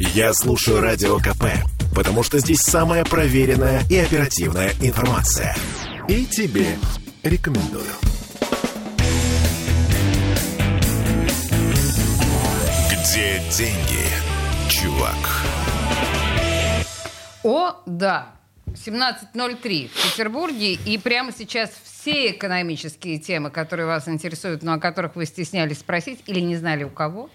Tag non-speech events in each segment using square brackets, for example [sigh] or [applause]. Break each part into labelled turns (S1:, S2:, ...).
S1: Я слушаю Радио КП, потому что здесь самая проверенная и оперативная информация. И тебе рекомендую. Где деньги, чувак?
S2: О, да. 17.03 в Петербурге. И прямо сейчас все экономические темы, которые вас интересуют, но о которых вы стеснялись спросить или не знали у кого,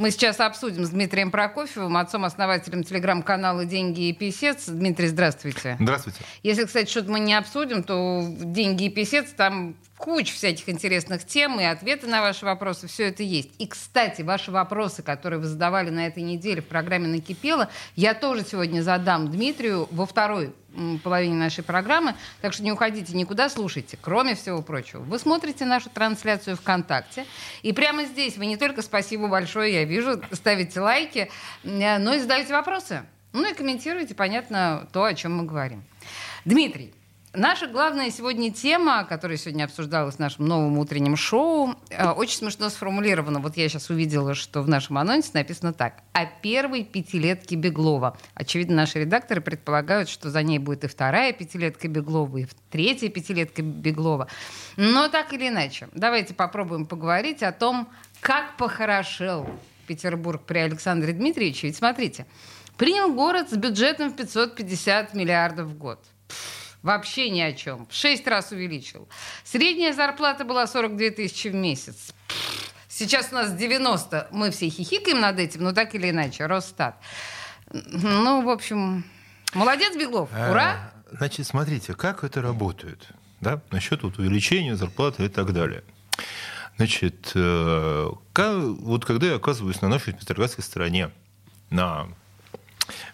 S2: мы сейчас обсудим с Дмитрием Прокофьевым, отцом-основателем телеграм-канала «Деньги и писец». Дмитрий, здравствуйте.
S3: Здравствуйте.
S2: Если, кстати, что-то мы не обсудим, то «Деньги и писец» там куча всяких интересных тем и ответы на ваши вопросы, все это есть. И, кстати, ваши вопросы, которые вы задавали на этой неделе в программе «Накипело», я тоже сегодня задам Дмитрию во второй половине нашей программы. Так что не уходите никуда, слушайте. Кроме всего прочего, вы смотрите нашу трансляцию ВКонтакте. И прямо здесь вы не только спасибо большое, я вижу, ставите лайки, э, но и задаете вопросы. Ну и комментируйте, понятно, то, о чем мы говорим. Дмитрий, Наша главная сегодня тема, которая сегодня обсуждалась в нашем новом утреннем шоу, э, очень смешно сформулирована. Вот я сейчас увидела, что в нашем анонсе написано так. О первой пятилетке Беглова. Очевидно, наши редакторы предполагают, что за ней будет и вторая пятилетка Беглова, и третья пятилетка Беглова. Но так или иначе, давайте попробуем поговорить о том, как похорошел Петербург при Александре Дмитриевиче. Ведь смотрите, принял город с бюджетом в 550 миллиардов в год. Вообще ни о чем. В шесть раз увеличил. Средняя зарплата была 42 тысячи в месяц. Сейчас у нас 90. Мы все хихикаем над этим, но так или иначе. Росстат. Ну, в общем, молодец, Беглов. А, Ура!
S3: Значит, смотрите, как это работает. Да? Насчет вот увеличения зарплаты и так далее. Значит, э, вот когда я оказываюсь на нашей Петроградской стороне, на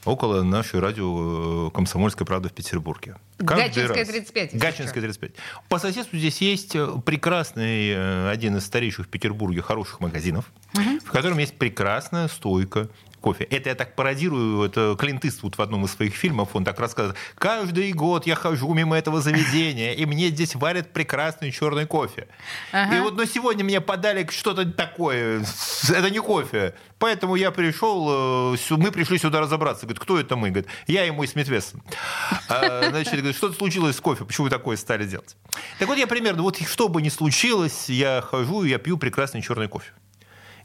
S3: около нашей радио э, «Комсомольская правда» в Петербурге.
S2: Гатчинская 35.
S3: Гатчинская 35. По соседству здесь есть э, прекрасный, э, один из старейших в Петербурге хороших магазинов, угу. в котором есть прекрасная стойка кофе. Это я так пародирую, это Клинт Иствуд в одном из своих фильмов, он так рассказывает. Каждый год я хожу мимо этого заведения, и мне здесь варят прекрасный черный кофе. Ага. И вот на сегодня мне подали что-то такое. Это не кофе. Поэтому я пришел, э, мы пришли сюда разобраться. Говорит, кто это мы? Говорит, я и мой Смит Вессон. А, значит, говорит, что-то случилось с кофе, почему вы такое стали делать? Так вот я примерно, вот что бы ни случилось, я хожу и я пью прекрасный черный кофе.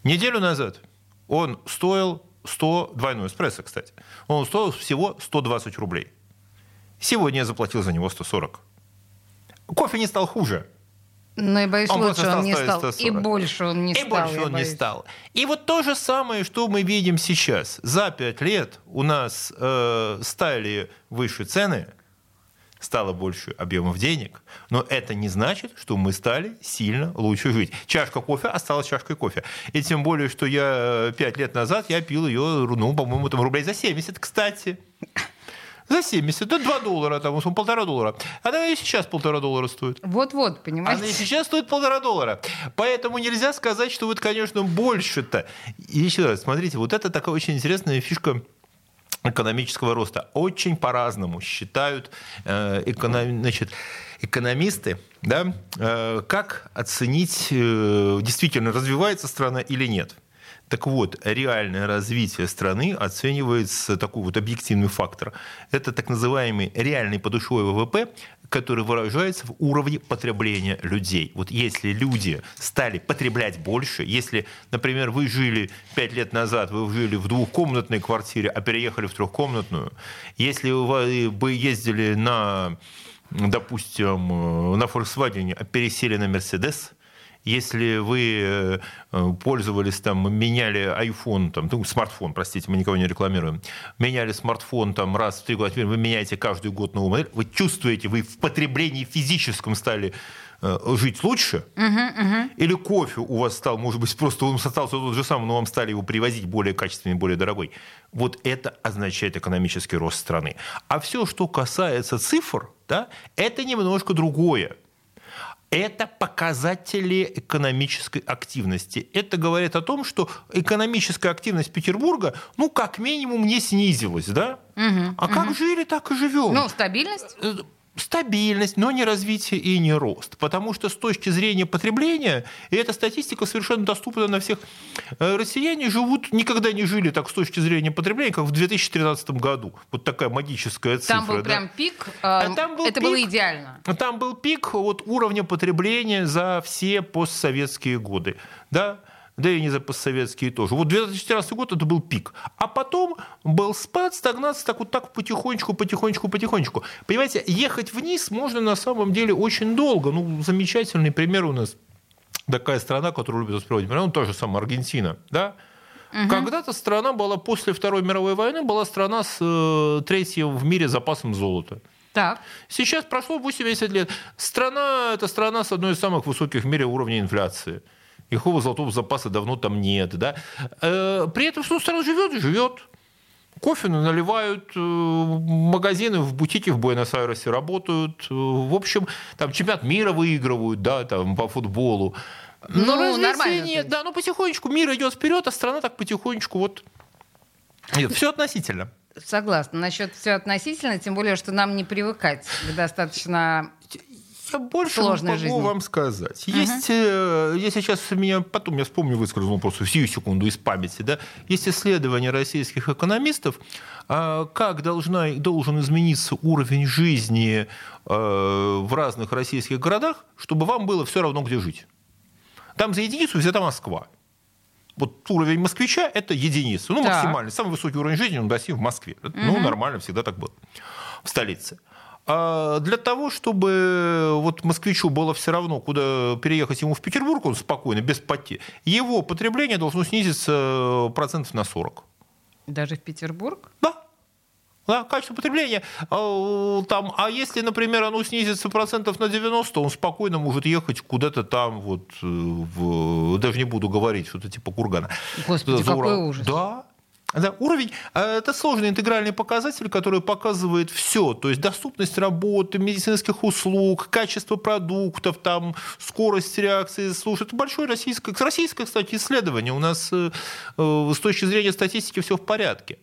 S3: Неделю назад он стоил 100, двойной эспрессо, кстати, он стоил всего 120 рублей. Сегодня я заплатил за него 140. Кофе не стал хуже.
S2: Но и боюсь, он лучше он не стал. 140. И больше он не
S3: и
S2: стал.
S3: И больше он боюсь. не стал. И вот то же самое, что мы видим сейчас. За пять лет у нас э, стали выше цены, стало больше объемов денег, но это не значит, что мы стали сильно лучше жить. Чашка кофе осталась чашкой кофе. И тем более, что я э, пять лет назад я пил ее, ну, по-моему, там рублей за 70, кстати. За 70, да 2 доллара, там, полтора доллара. Она и сейчас полтора доллара стоит.
S2: Вот-вот, понимаете?
S3: Она и сейчас стоит полтора доллара. Поэтому нельзя сказать, что вот, конечно, больше-то. И еще раз, смотрите, вот это такая очень интересная фишка экономического роста. Очень по-разному считают э, эконом... значит, экономисты, да, э, как оценить, э, действительно развивается страна или нет. Так вот, реальное развитие страны оценивается такой вот объективный фактор. Это так называемый реальный подушевой ВВП, который выражается в уровне потребления людей. Вот если люди стали потреблять больше, если, например, вы жили пять лет назад, вы жили в двухкомнатной квартире, а переехали в трехкомнатную, если вы ездили на допустим, на Volkswagen, а пересели на Mercedes, если вы э, пользовались, там, меняли iPhone, там, ну, смартфон, простите, мы никого не рекламируем, меняли смартфон там, раз в три года, теперь вы меняете каждый год новую модель, вы чувствуете, вы в потреблении физическом стали э, жить лучше, uh-huh, uh-huh. или кофе у вас стал, может быть, просто он остался тот же самый, но вам стали его привозить более качественный, более дорогой. Вот это означает экономический рост страны. А все, что касается цифр, да, это немножко другое это показатели экономической активности. Это говорит о том, что экономическая активность Петербурга, ну, как минимум, не снизилась, да? Угу, а угу. как жили, так и живем.
S2: Ну, стабильность?
S3: Стабильность, но не развитие и не рост. Потому что с точки зрения потребления, и эта статистика совершенно доступна на всех, э, россияне живут, никогда не жили так с точки зрения потребления, как в 2013 году. Вот такая магическая цифра.
S2: Там был
S3: да.
S2: прям пик, э,
S3: А там был
S2: это
S3: пик.
S2: было идеально.
S3: Там был пик вот уровня потребления за все постсоветские годы. Да? Да и не за постсоветские тоже. Вот 2014 год это был пик. А потом был спад, стагнация, так вот так потихонечку, потихонечку, потихонечку. Понимаете, ехать вниз можно на самом деле очень долго. Ну, замечательный пример у нас такая страна, которую любят воспринимать, ну, та же самая Аргентина, да? Когда-то страна была после Второй мировой войны, была страна с э, третьим в мире запасом золота.
S2: Так.
S3: Сейчас прошло 80 лет. Страна – это страна с одной из самых высоких в мире уровней инфляции. Никакого золотого запаса давно там нет. Да? Э, При этом что страна живет живет. Кофе наливают, э, магазины в бутике в Буэнос-Айресе работают. э, В общем, там чемпионат мира выигрывают, да, там по футболу. Но
S2: Ну, то
S3: нет. Да, ну потихонечку мир идет вперед, а страна так потихонечку вот... Нет, все относительно.
S2: Согласна. Насчет все относительно, тем более, что нам не привыкать к достаточно
S3: Я больше
S2: Сложной
S3: могу
S2: жизни.
S3: вам сказать. Есть, э, я сейчас меня потом я вспомню, выскажу просто сию секунду из памяти, да, есть исследования российских экономистов, а, как должна, должен измениться уровень жизни э, в разных российских городах, чтобы вам было все равно, где жить. Там за единицу взята Москва. Вот уровень москвича – это единица. Ну,
S2: Так.
S3: максимальный. Самый высокий уровень жизни он достиг в Москве. Ну, нормально, всегда так было. В столице. А для того, чтобы вот москвичу было все равно, куда переехать ему в Петербург, он спокойно, без потерь, его потребление должно снизиться процентов на 40.
S2: даже в Петербург.
S3: Да. Да, качество потребления. А, Там, а если, например, оно снизится процентов на 90, он спокойно может ехать куда-то там, вот, э, в, даже не буду говорить, что-то типа Кургана.
S2: Господи,
S3: За
S2: какой
S3: Урал.
S2: ужас.
S3: Да. Да, уровень э, это сложный интегральный показатель, который показывает все, то есть доступность работы, медицинских услуг, качество продуктов, там, скорость реакции. Слушай, это большое российское, российское, кстати, исследование. У нас э, э, с точки зрения статистики все в порядке.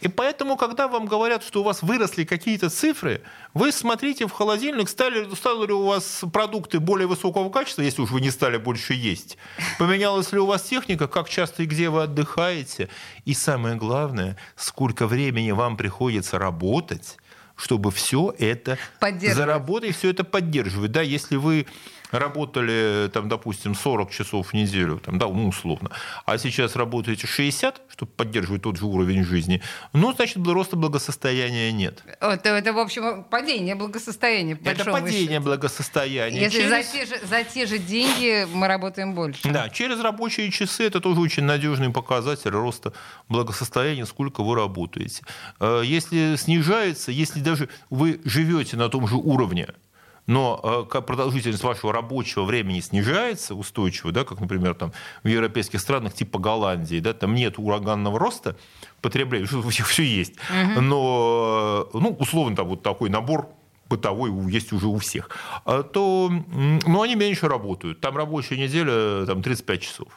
S3: И поэтому, когда вам говорят, что у вас выросли какие-то цифры, вы смотрите в холодильник, стали, стали ли у вас продукты более высокого качества, если уж вы не стали больше есть. Поменялась ли у вас техника, как часто и где вы отдыхаете. И самое главное, сколько времени вам приходится работать, чтобы все это заработать, все это поддерживать. Да, если вы работали, там, допустим, 40 часов в неделю, там, да, ну, условно, а сейчас работаете 60, чтобы поддерживать тот же уровень жизни, ну, значит, роста благосостояния нет.
S2: Это, это, в общем, падение благосостояния.
S3: Это падение
S2: счету.
S3: благосостояния.
S2: Если
S3: Через-
S2: за, те же, за те же деньги мы работаем больше.
S3: Да, через рабочие часы это тоже очень надежный показатель роста благосостояния, сколько вы работаете. Э, Если снижается, если даже вы живете на том же уровне, но э, как продолжительность вашего рабочего времени снижается устойчиво, да, как, например, там, в европейских странах типа Голландии, да, там нет ураганного роста потребления, у всех все есть, но, э, ну, условно, там вот такой набор бытовой есть уже у всех, а, то ну, они меньше работают. Там рабочая неделя там, 35 часов.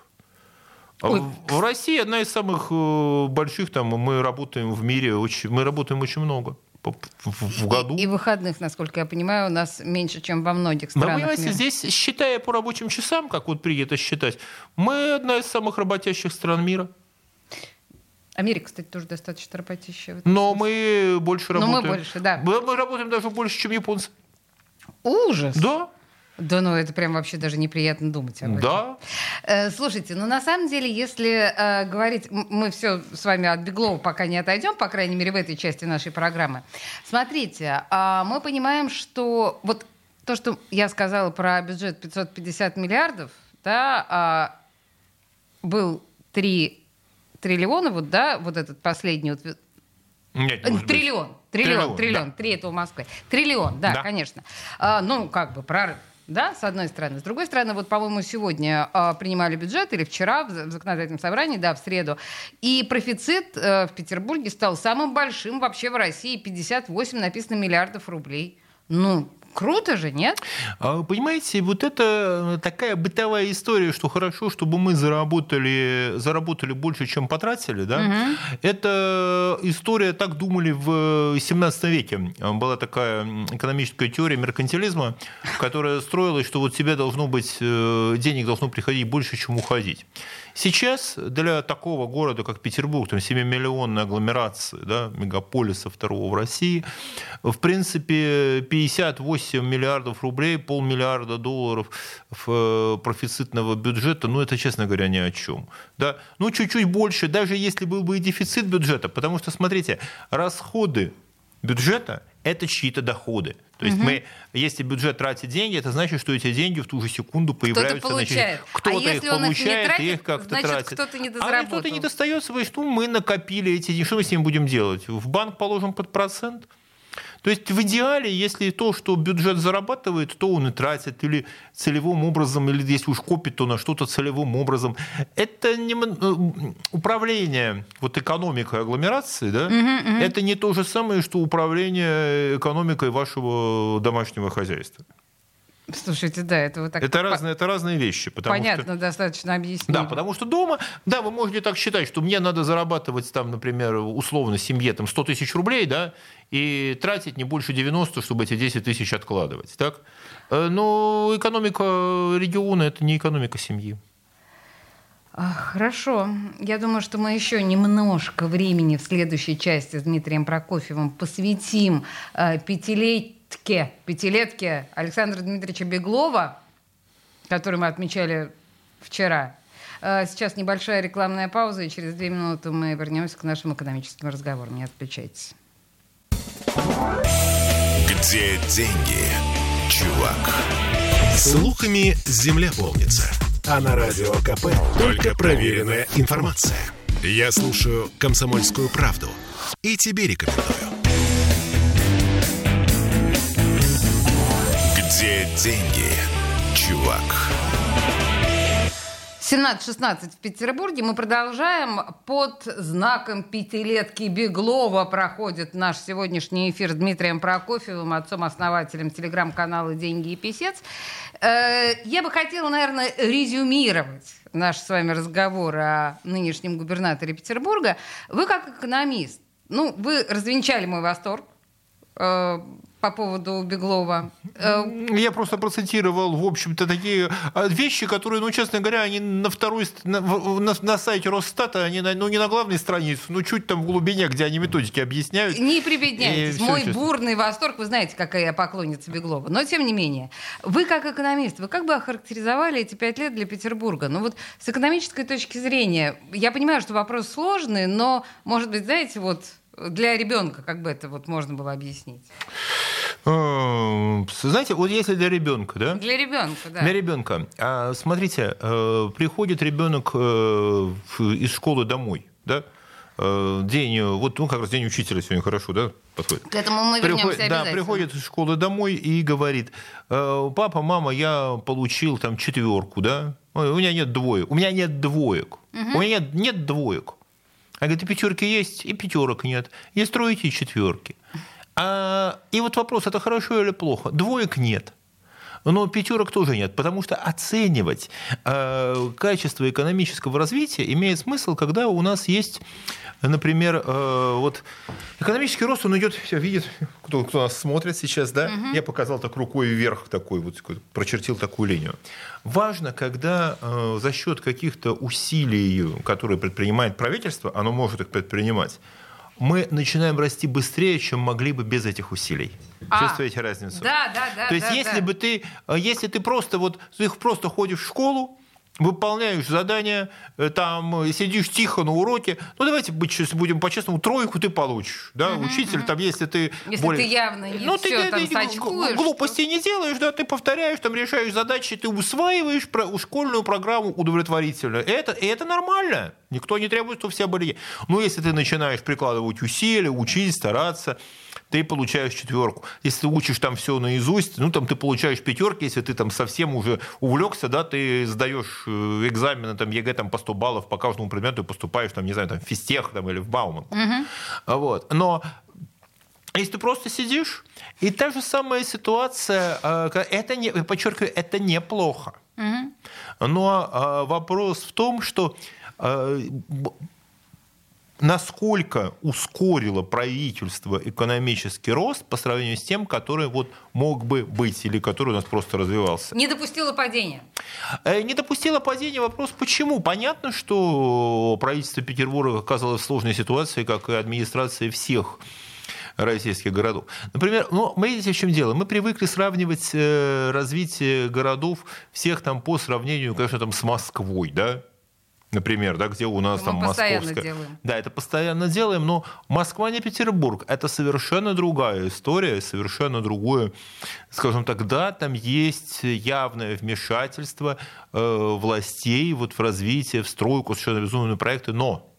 S3: А
S2: Ой.
S3: В России одна из самых э, больших, там, мы работаем в мире, очень, мы работаем очень много в, в году.
S2: И, выходных, насколько я понимаю, у нас меньше, чем во многих
S3: Но,
S2: странах.
S3: понимаете,
S2: мира.
S3: здесь, считая по рабочим часам, как вот принято считать, мы одна из самых работящих стран мира.
S2: Америка, кстати, тоже достаточно работящая.
S3: Но
S2: смысле.
S3: мы больше
S2: Но мы
S3: работаем.
S2: больше, да.
S3: Мы, мы работаем даже больше, чем японцы.
S2: Ужас!
S3: Да,
S2: Да, ну это прям вообще даже неприятно думать об этом.
S3: да.
S2: Э, Слушайте, ну на самом деле, если э, говорить, мы все с вами от Беглова пока не отойдем, по крайней мере в этой части нашей программы. Смотрите, а, мы понимаем, что вот то, что я сказала про бюджет 550 миллиардов, да, а, был 3 триллиона, вот, да, вот этот последний, вот,
S3: Нет, не
S2: Э,
S3: может быть.
S2: Триллион, триллион,
S3: Триллион,
S2: триллион,
S3: да.
S2: три это у Москвы. Триллион, да,
S3: Да.
S2: конечно. А, ну, как бы прорыв. Да, с одной стороны. С другой стороны, вот, по-моему, сегодня а, принимали бюджет, или вчера в, в законодательном собрании, да, в среду, и профицит э, в Петербурге стал самым большим вообще в России, 58 написано миллиардов рублей. Ну, Круто же, нет?
S3: А, понимаете, вот это такая бытовая история, что хорошо, чтобы мы заработали, заработали больше, чем потратили, да? Угу. Это история, так думали в 17 веке. Была такая экономическая теория меркантилизма, которая строилась, что вот тебе должно быть, э, денег должно приходить больше, чем уходить. Сейчас для такого города, как Петербург, там 7-миллионной агломерации, да, мегаполиса второго в России, в принципе, 58 миллиардов рублей, полмиллиарда долларов э, профицитного бюджета, ну, это, честно говоря, ни о чем. Да? Ну, чуть-чуть больше, даже если был бы и дефицит бюджета, потому что, смотрите, расходы бюджета – это чьи-то доходы. То есть угу. мы, если бюджет тратит деньги, это значит, что эти деньги в ту же секунду появляются.
S2: Кто-то получает.
S3: кто-то
S2: а
S3: их получает,
S2: их,
S3: их как-то
S2: значит,
S3: тратит.
S2: кто-то не
S3: А кто-то не достается, ну мы накопили эти деньги, что мы с ним будем делать? В банк положим под процент? То есть в идеале, если то, что бюджет зарабатывает, то он и тратит, или целевым образом, или если уж копит, то на что-то целевым образом. Это не э, управление вот экономикой агломерации, да, угу, угу. это не то же самое, что управление экономикой вашего домашнего хозяйства.
S2: Слушайте, да, это вот так...
S3: Это, разные, это разные вещи.
S2: Понятно,
S3: что...
S2: достаточно объяснить.
S3: Да, потому что дома, да, вы можете так считать, что мне надо зарабатывать, там, например, условно семье там, 100 тысяч рублей, да, и тратить не больше 90, чтобы эти 10 тысяч откладывать. Так? Э, но экономика региона – это не экономика семьи.
S2: Хорошо. Я думаю, что мы еще немножко времени в следующей части с Дмитрием Прокофьевым посвятим э, пятилетию пятилетке, пятилетке Александра Дмитриевича Беглова, который мы отмечали вчера. Э, сейчас небольшая рекламная пауза, и через две минуты мы вернемся к нашему экономическому разговору. Не отключайтесь.
S1: Где деньги, чувак? Слухами земля полнится. А на радио КП только проверенная информация. Я слушаю «Комсомольскую правду» и тебе рекомендую. Где деньги, чувак?
S2: 17-16 в Петербурге. Мы продолжаем. Под знаком пятилетки Беглова проходит наш сегодняшний эфир с Дмитрием Прокофьевым, отцом-основателем телеграм-канала «Деньги и писец». Э, я бы хотела, наверное, резюмировать наш с вами разговор о нынешнем губернаторе Петербурга. Вы как экономист, ну, вы развенчали мой восторг э, по поводу Беглова?
S3: Э, Я просто процитировал, в общем-то, такие а, вещи, которые, ну, честно говоря, они на второй, на, на, на сайте Росстата, они на, ну, не на главной странице, ну, чуть там в глубине, где они методики объясняют.
S2: Не прибедняйтесь. Мой честно. бурный восторг, вы знаете, какая я поклонница Беглова. Но, тем не менее, вы как экономист, вы как бы охарактеризовали эти пять лет для Петербурга? Ну, вот с экономической точки зрения, я понимаю, что вопрос сложный, но, может быть, знаете, вот для ребенка, как бы это вот можно было объяснить?
S3: Э, знаете, вот если для ребенка, да?
S2: Для ребенка, да.
S3: Для ребенка. А, смотрите, э, приходит ребенок э, из школы домой, да? День, вот ну, как раз день учителя сегодня хорошо, да, подходит.
S2: К этому мы вернемся
S3: приходит, Да, приходит из школы домой и говорит, папа, мама, я получил там четверку, да, у меня нет двоек, у меня нет двоек, угу. у меня нет, нет двоек. А говорит, и пятерки есть, и пятерок нет. Есть тройки и четверки. А, и вот вопрос, это хорошо или плохо? Двоек нет. Но пятерок тоже нет, потому что оценивать э, качество экономического развития имеет смысл, когда у нас есть, например, э, вот экономический рост, он идет, все видит, кто, кто нас смотрит сейчас, да? Угу. Я показал так рукой вверх такой вот, прочертил такую линию. Важно, когда э, за счет каких-то усилий, которые предпринимает правительство, оно может их предпринимать, мы начинаем расти быстрее, чем могли бы без этих усилий. А, Чувствуете разницу?
S2: Да, да, да.
S3: То есть,
S2: да,
S3: если
S2: да.
S3: бы ты, э, если ты просто вот, ты просто ходишь в школу, выполняешь задания, э, там э, сидишь тихо на уроке. Ну, давайте будем по-честному, тройку ты получишь. Да? Угу, Учитель, угу. там, если ты...
S2: Если более... ты явно не ну, все ты, там ты, сачкуешь,
S3: Глупости что... не делаешь, да, ты повторяешь, там решаешь задачи, ты усваиваешь про, школьную программу удовлетворительно. Это, и это нормально. Никто не требует, чтобы все были... Но если ты начинаешь прикладывать усилия, учить, стараться, ты получаешь четверку. Если ты учишь там все наизусть, ну там ты получаешь пятерки, если ты там совсем уже увлекся, да, ты сдаешь э, экзамены там ЕГЭ там по 100 баллов по каждому предмету и поступаешь там, не знаю, там в физтех там или в Бауман. Угу. Вот. Но если ты просто сидишь, и та же самая ситуация, э, это не, подчеркиваю, это неплохо. Угу. Но э, вопрос в том, что насколько ускорило правительство экономический рост по сравнению с тем, который вот мог бы быть или который у нас просто развивался.
S2: Не допустило падения.
S3: Не допустило падения. Вопрос, почему? Понятно, что правительство Петербурга оказалось в сложной ситуации, как и администрация всех российских городов. Например, ну, мы видите, в чем дело? Мы привыкли сравнивать э, развитие городов всех там по сравнению, конечно, там с Москвой, да? Например, да, где у нас
S2: это
S3: там
S2: мы
S3: московская.
S2: Делаем.
S3: Да, это постоянно делаем, но Москва не Петербург. Это совершенно другая история, совершенно другое, скажем так, да, там есть явное вмешательство э, властей вот в развитие, в стройку совершенно безумные проекты, но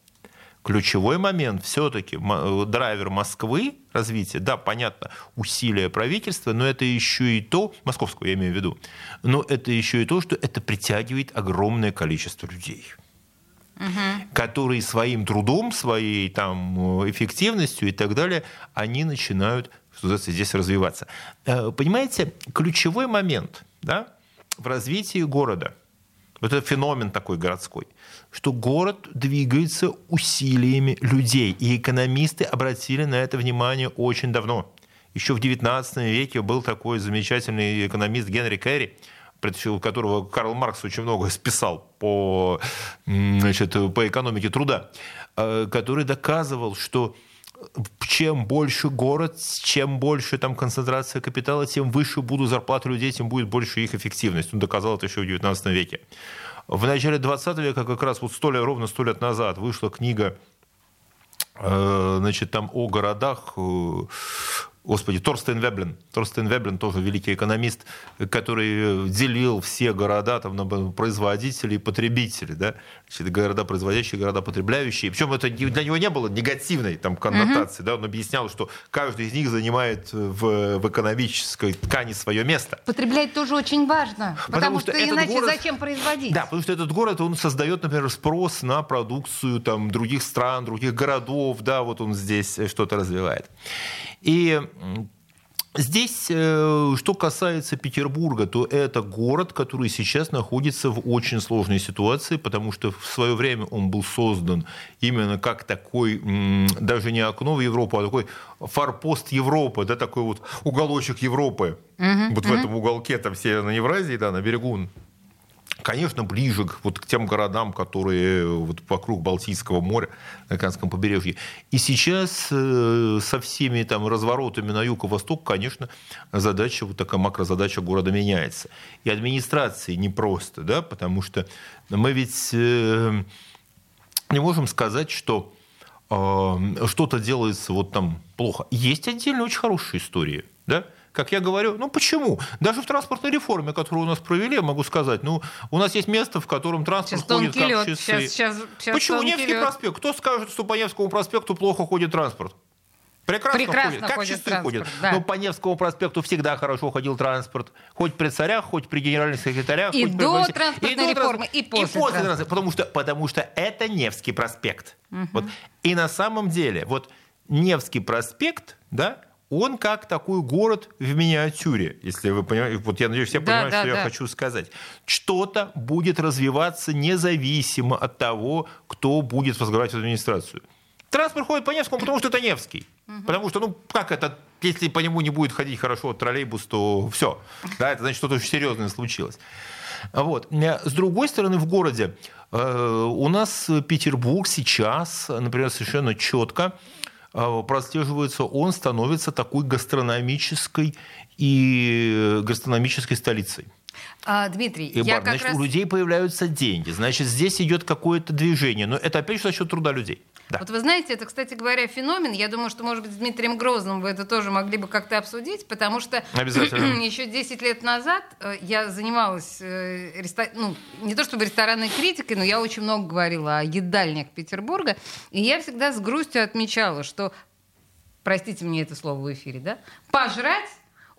S3: ключевой момент все-таки э, драйвер Москвы развития, да, понятно, усилия правительства, но это еще и то, московского я имею в виду, но это еще и то, что это притягивает огромное количество людей угу. которые своим трудом, своей там, э, эффективностью и так далее, они начинают здесь развиваться. Э, понимаете, ключевой момент да, в развитии города, вот это феномен такой городской, что город двигается усилиями людей. И экономисты обратили на это внимание очень давно. Еще в XIX веке был такой замечательный экономист Генри Керри, которого Карл Маркс очень много списал по, значит, по экономике труда, э, который доказывал, что чем больше город, чем больше там концентрация капитала, тем выше будут зарплаты людей, тем будет больше их эффективность. Он доказал это еще в XIX веке. В начале 20 века, как раз вот сто лет, ровно сто лет назад, вышла книга э, значит, там о городах э, Господи, Торстен Веблин. Торстен Веблин тоже великий экономист, который делил все города там, на производителей и потребителей. Да? Значит, города производящие, города потребляющие. Причем это для него не было негативной там, коннотации. Угу. Да? Он объяснял, что каждый из них занимает в, в экономической ткани свое место.
S2: Потреблять тоже очень важно. Потому, потому что, что иначе город... зачем производить?
S3: Да, потому что этот город, он создает, например, спрос на продукцию там, других стран, других городов. Да, вот он здесь что-то развивает. И Здесь, э, что касается Петербурга, то это город, который сейчас находится в очень сложной ситуации, потому что в свое время он был создан именно как такой, даже не окно в Европу, а такой форпост Европы, да, такой вот уголочек Европы. Угу, вот угу. в этом уголке, там, Северной Евразии, да, на берегу конечно, ближе вот, к тем городам, которые вот, вокруг Балтийского моря, на Канском побережье. И сейчас э, со всеми там, разворотами на юг и восток, конечно, задача, вот такая макрозадача города меняется. И администрации непросто, да, потому что мы ведь э, не можем сказать, что э, что-то делается вот там плохо. Есть отдельно очень хорошие истории, да, как я говорю, ну почему? Даже в транспортной реформе, которую у нас провели, я могу сказать, ну, у нас есть место, в котором транспорт сейчас ходит как лед. часы. Сейчас, сейчас, сейчас почему Невский лед. проспект? Кто скажет, что по Невскому проспекту плохо ходит транспорт? Прекрасно,
S2: Прекрасно
S3: ходит, как
S2: ходит часы ходят.
S3: Да. Но по Невскому проспекту всегда хорошо ходил транспорт. Хоть при царях, хоть при генеральных секретарях.
S2: И
S3: хоть
S2: до
S3: при...
S2: транспортной и реформы, и после. И после
S3: транспорта. Потому что, потому что это Невский проспект. Угу. Вот. И на самом деле, вот Невский проспект, да, он как такой город в миниатюре, если вы понимаете. Вот я надеюсь, все да, понимают, да, что да. я хочу сказать. Что-то будет развиваться независимо от того, кто будет возглавлять администрацию. Транспорт ходит по Невскому, потому что это Невский. Угу. Потому что, ну, как это, если по нему не будет ходить хорошо троллейбус, то все. Да, это значит, что-то очень серьезное случилось. Вот. С другой стороны, в городе э, у нас Петербург сейчас, например, совершенно четко прослеживается, он становится такой гастрономической и гастрономической столицей.
S2: А, Дмитрий,
S3: и я бар. Значит, раз... у людей появляются деньги. Значит, здесь идет какое-то движение. Но это опять же за счет труда людей.
S2: Да. Вот вы знаете, это, кстати говоря, феномен. Я думаю, что, может быть, с Дмитрием Грозным вы это тоже могли бы как-то обсудить, потому что [clears throat] еще 10 лет назад э, я занималась, э, рестор... ну, не то чтобы ресторанной критикой, но я очень много говорила о едальнях Петербурга, и я всегда с грустью отмечала, что, простите мне это слово в эфире, да, пожрать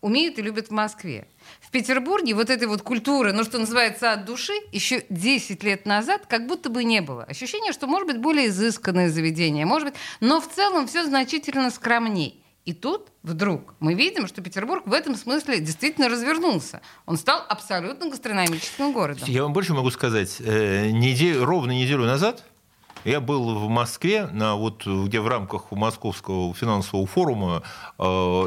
S2: умеют и любят в Москве. Петербурге вот этой вот культуры, ну что называется, от души, еще 10 лет назад как будто бы не было. Ощущение, что может быть более изысканное заведение, может быть, но в целом все значительно скромней. И тут вдруг мы видим, что Петербург в этом смысле действительно развернулся. Он стал абсолютно гастрономическим городом.
S3: Я вам больше могу сказать. Э, неделю, ровно неделю назад я был в Москве, на, вот, где в рамках Московского финансового форума э,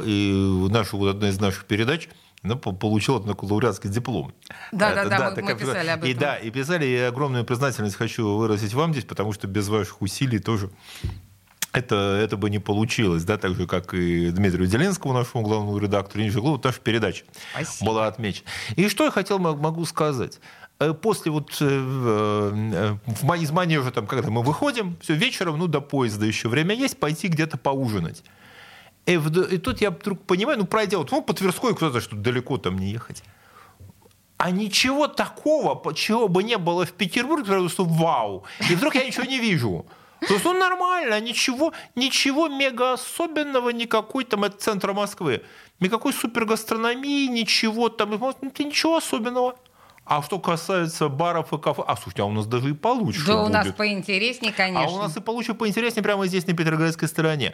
S3: и наша, вот, одна из наших передач ну, получил бакалавриатский диплом.
S2: Да, да, да, мы, мы писали об этом.
S3: И, да, и писали, и огромную признательность хочу выразить вам здесь, потому что без ваших усилий тоже это, это бы не получилось, да, так же, как и Дмитрию Делинскому, нашему главному редактору, и вот наша передача Спасибо. была отмечена. И что я хотел, могу сказать. Э, после вот э, в, из манежа, там, когда мы выходим, все, вечером, ну, до поезда еще время есть, пойти где-то поужинать. И, и тут я вдруг понимаю, ну, пройдя вот ну, по Тверской куда-то, что далеко там не ехать. А ничего такого, чего бы не было в Петербурге, что вау. И вдруг я ничего не вижу. То есть, ну, нормально, ничего, ничего мега особенного, никакой там, это центр Москвы, никакой супергастрономии, ничего там, ну, ничего особенного. А что касается баров и кафе, а слушайте, а у нас даже и получше
S2: Да
S3: будет.
S2: у нас поинтереснее, конечно.
S3: А у нас и получше поинтереснее прямо здесь, на Петроградской стороне.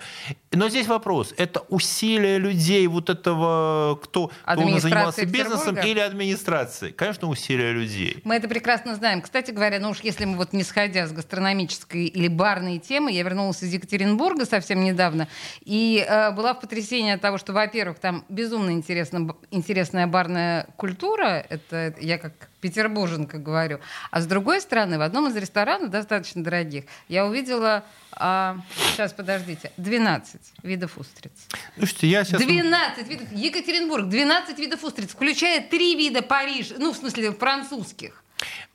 S3: Но здесь вопрос, это усилие людей вот этого, кто, кто занимался бизнесом или администрацией? Конечно, усилие людей.
S2: Мы это прекрасно знаем. Кстати говоря, ну уж если мы вот не сходя с гастрономической или барной темы, я вернулась из Екатеринбурга совсем недавно, и э, была в потрясении от того, что, во-первых, там безумно интересно, интересная барная культура, это я как петербурженка говорю. А с другой стороны, в одном из ресторанов, достаточно дорогих, я увидела, а, сейчас, подождите, 12 видов устриц.
S3: Слушайте, я сейчас...
S2: 12 видов, Екатеринбург, 12 видов устриц, включая три вида Париж, ну, в смысле, французских.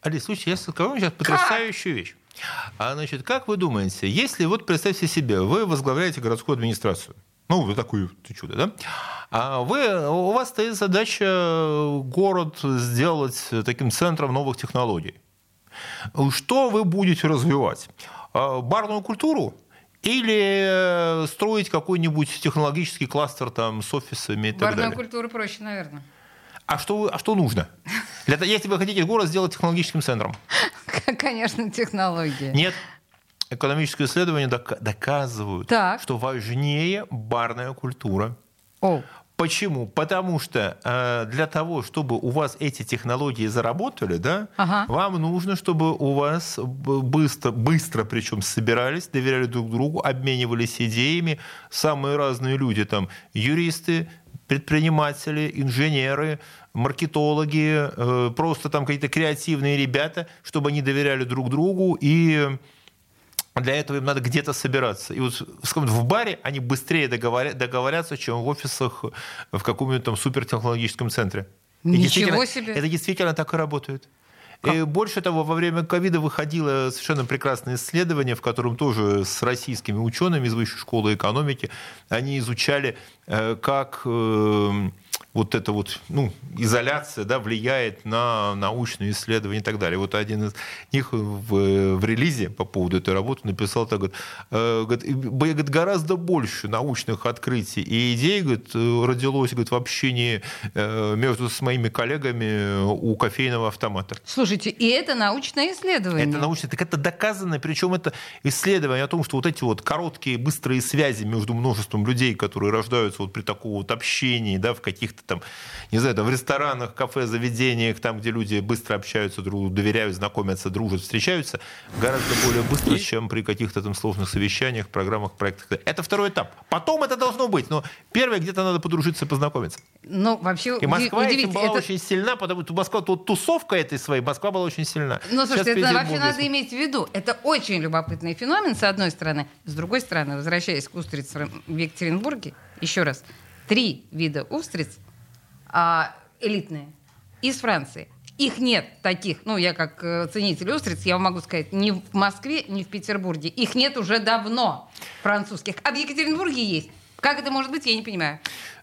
S3: Алис, слушайте, я скажу вам сейчас потрясающую вещь. А, значит, как вы думаете, если вот представьте себе, вы возглавляете городскую администрацию, ну, вот такое чудо, да? А вы, у вас стоит задача город сделать таким центром новых технологий. Что вы будете развивать? А, барную культуру или строить какой-нибудь технологический кластер там, с офисами и так
S2: Барную
S3: далее?
S2: Барную культуру проще, наверное.
S3: А что, а что нужно? Для, если вы хотите город сделать технологическим центром? [laughs]
S2: Конечно, технологии.
S3: Нет, экономические исследования доказывают, так. что важнее барная культура.
S2: О.
S3: Почему? Потому что э, для того, чтобы у вас эти технологии заработали, да, ага. вам нужно, чтобы у вас быстро, быстро причем собирались, доверяли друг другу, обменивались идеями. Самые разные люди, там, юристы, предприниматели, инженеры, маркетологи, э, просто там какие-то креативные ребята, чтобы они доверяли друг другу и для этого им надо где-то собираться. И вот в баре они быстрее договоря, договорятся, чем в офисах в каком-нибудь там супертехнологическом центре.
S2: Ничего себе!
S3: Это действительно так и работает. Как? И больше того, во время ковида выходило совершенно прекрасное исследование, в котором тоже с российскими учеными из Высшей школы экономики они изучали, э, как э, вот эта вот ну, изоляция да, влияет на научные исследования и так далее. Вот один из них в, в релизе по поводу этой работы написал так, говорит, э, говорит, гораздо больше научных открытий и идей говорит, родилось говорит, в общении э, между с моими коллегами у кофейного автомата.
S2: Слушайте, и это научное исследование.
S3: Это научное, так это доказано, причем это исследование о том, что вот эти вот короткие, быстрые связи между множеством людей, которые рождаются вот при таком вот общении, да, в каких-то каких-то там, не знаю, там в ресторанах, кафе, заведениях, там, где люди быстро общаются друг другу, доверяют, знакомятся, дружат, встречаются, гораздо более быстро, чем при каких-то там сложных совещаниях, программах, проектах. Это второй этап. Потом это должно быть, но первое, где-то надо подружиться, познакомиться.
S2: Ну, вообще,
S3: и Москва этим была это... очень сильна, потому что Москва, тут тусовка этой своей, Москва была очень сильна.
S2: Ну, слушайте, это вообще надо иметь в виду. Это очень любопытный феномен, с одной стороны. С другой стороны, возвращаясь к устрицам в Екатеринбурге, еще раз, три вида устриц а, элитные из Франции. Их нет таких, ну, я как э, ценитель устриц, я вам могу сказать, ни в Москве, ни в Петербурге. Их нет уже давно, французских. А в Екатеринбурге есть. Как это может быть, я не понимаю.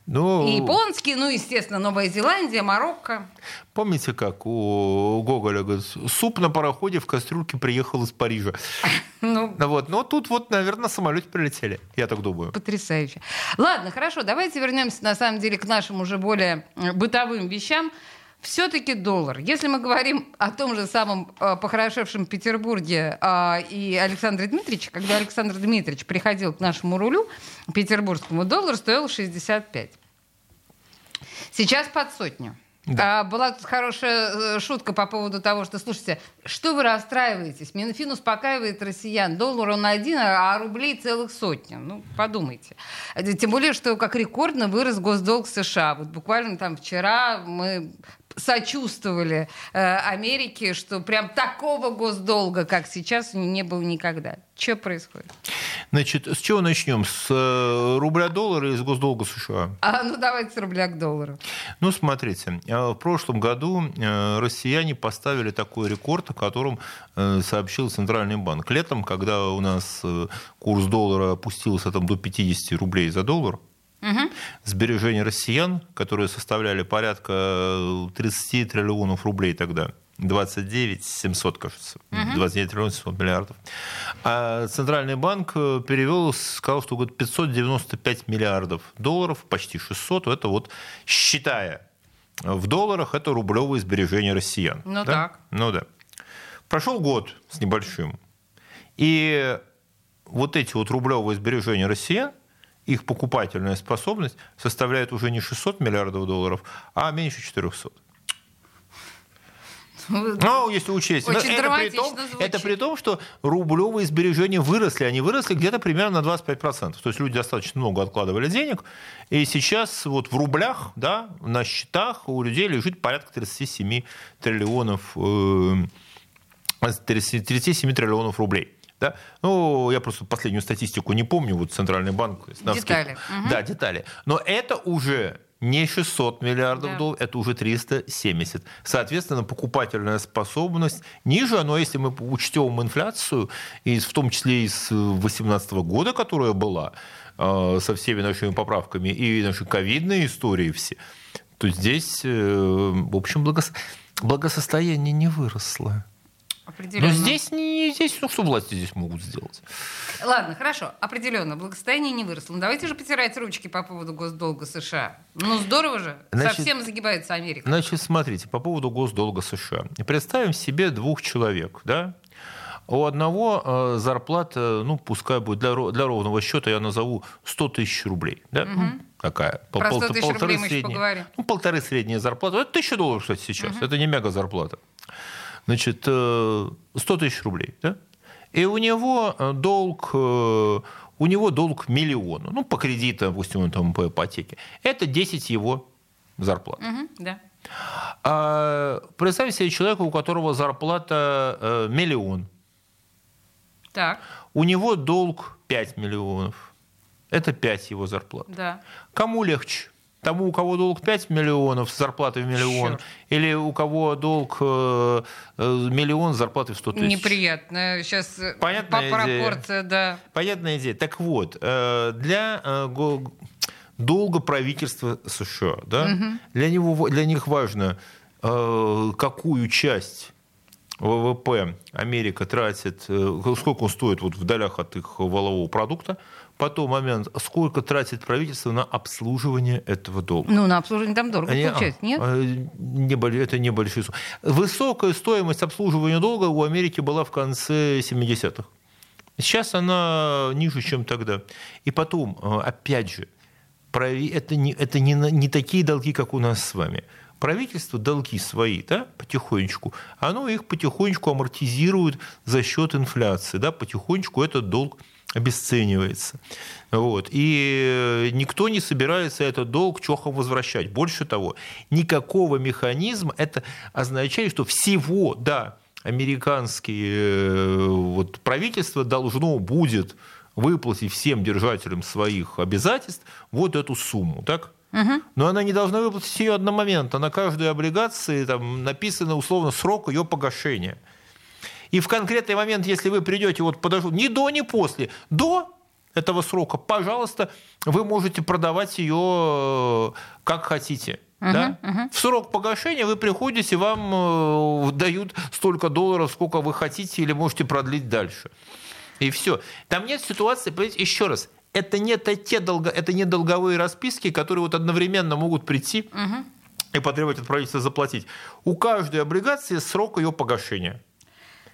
S2: Ну, и японские, ну, естественно, Новая Зеландия, Марокко.
S3: Помните, как у Гоголя говорит, суп на пароходе в кастрюльке приехал из Парижа. [laughs] [laughs] Ну, вот. Но тут вот, наверное, на самолете прилетели, я так думаю.
S2: Потрясающе. Ладно, хорошо, давайте вернемся, на самом деле, к нашим уже более бытовым вещам. Все-таки доллар. Если мы говорим о том же самом э, похорошевшем Петербурге э, и Александре Дмитриевиче, когда Александр Дмитриевич приходил к нашему рулю петербургскому, доллар стоил 65. Сейчас под сотню. Да. А, была тут хорошая э, шутка по поводу того, что, слушайте, что вы расстраиваетесь? Минфин успокаивает россиян. Доллар он один, а рублей целых сотни. Ну, подумайте. Тем более, что как рекордно вырос госдолг США. Вот буквально там вчера мы сочувствовали э, Америке, что прям такого госдолга, как сейчас, не было никогда. Что происходит?
S3: Значит, с чего начнем? С э, рубля доллара и с госдолга США?
S2: А, ну давайте с рубля к доллару.
S3: Ну, смотрите, э, в прошлом году э, россияне поставили такой рекорд, о котором сообщил Центральный банк. Летом, когда у нас курс доллара опустился там, до 50 рублей за доллар, Угу. Сбережения россиян, которые составляли порядка 30 триллионов рублей тогда, 29 700, кажется, угу. 29 триллионов 700 миллиардов. А Центральный банк перевел, сказал, что 595 миллиардов долларов, почти 600, это вот считая в долларах, это рублевые сбережения россиян.
S2: Ну да? так.
S3: Ну да. Прошел год с небольшим. И вот эти вот рублевые сбережения россиян – их покупательная способность составляет уже не 600 миллиардов долларов, а меньше 400. Ну, если учесть.
S2: Очень
S3: это, при том, это при том, что рублевые сбережения выросли. Они выросли где-то примерно на 25%. То есть люди достаточно много откладывали денег. И сейчас вот в рублях, да, на счетах у людей лежит порядка 37 триллионов, э, 37 триллионов рублей. Да? Ну, я просто последнюю статистику не помню, вот Центральный банк.
S2: Детали.
S3: Угу. Да, детали. Но это уже не 600 миллиардов да. долларов, это уже 370. Соответственно, покупательная способность ниже, но если мы учтем инфляцию, и в том числе из 2018 года, которая была, э, со всеми нашими поправками, и наши ковидные истории все, то здесь, э, в общем, благосостояние не выросло.
S2: Определенно.
S3: Но здесь не здесь, ну что власти здесь могут сделать?
S2: Ладно, хорошо, определенно, благосостояние не выросло. Ну давайте же потирать ручки по поводу госдолга США. Ну здорово же, значит, совсем загибается Америка.
S3: Значит, смотрите, по поводу госдолга США. Представим себе двух человек, да? У одного э, зарплата, ну, пускай будет для, для ровного счета, я назову 100 тысяч рублей. Да? Угу. Ну, какая?
S2: Про 100 тысяч полторы рублей мы еще поговорим.
S3: Ну, полторы средняя зарплата. Это тысяча долларов, кстати, сейчас. Угу. Это не мега зарплата значит, 100 э, тысяч рублей. Да? И у него э, долг, э, у него долг миллион. Ну, по кредиту, допустим, там, по ипотеке. Это 10 его зарплат.
S2: Угу, да.
S3: А, представь себе человека, у которого зарплата миллион.
S2: Так.
S3: У него долг 5 миллионов. Это 5 его зарплат.
S2: Да.
S3: Кому легче? Тому, у кого долг 5 миллионов с зарплатой в миллион, Черт. или у кого долг э, э миллион с зарплатой в 100 тысяч.
S2: Неприятно. Сейчас э, Понятная по идея. пропорции, да.
S3: Понятная идея. Так вот, для долга правительства США, да, угу. для, него, для них важно, какую часть ВВП Америка тратит, сколько он стоит вот в долях от их валового продукта, Потом момент, сколько тратит правительство на обслуживание этого долга.
S2: Ну, на обслуживание там дорого Они, получается, нет? А,
S3: не, это небольшие суммы. Высокая стоимость обслуживания долга у Америки была в конце 70-х. Сейчас она ниже, чем тогда. И потом, а, опять же, это не, это не, не такие долги, как у нас с вами. Правительство долги свои, да, потихонечку, оно их потихонечку амортизирует за счет инфляции, да, потихонечку этот долг обесценивается. Вот. И никто не собирается этот долг чохом возвращать. Больше того, никакого механизма, это означает, что всего, да, американские э, вот, правительство должно будет выплатить всем держателям своих обязательств вот эту сумму. Так? Но она не должна выплатить ее одномоментно. На каждой облигации там, написано условно срок ее погашения. И в конкретный момент, если вы придете, вот подожду, ни до, ни после, до этого срока, пожалуйста, вы можете продавать ее э, как хотите. Uh-huh, да? uh-huh. В срок погашения вы приходите, вам э, дают столько долларов, сколько вы хотите, или можете продлить дальше. И все. Там нет ситуации, понимаете, еще раз, это не, это те долго, это не долговые расписки, которые вот одновременно могут прийти uh-huh и потребовать от правительства заплатить. У каждой облигации срок ее погашения.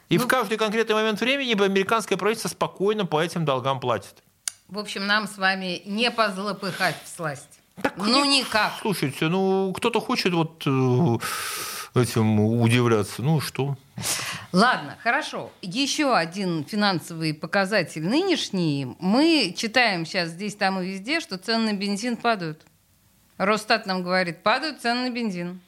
S3: И ну, в каждый конкретный момент времени американское правительство спокойно по этим долгам платит.
S2: В общем, нам с вами не позлопыхать в сласть. Так, ну, никак.
S3: Слушайте, ну, кто-то хочет вот э, этим удивляться. Ну, что?
S2: Ладно, хорошо. Еще один финансовый показатель нынешний. Мы читаем сейчас здесь, там и везде, что цены на бензин падают. Росстат нам говорит, падают цены на бензин.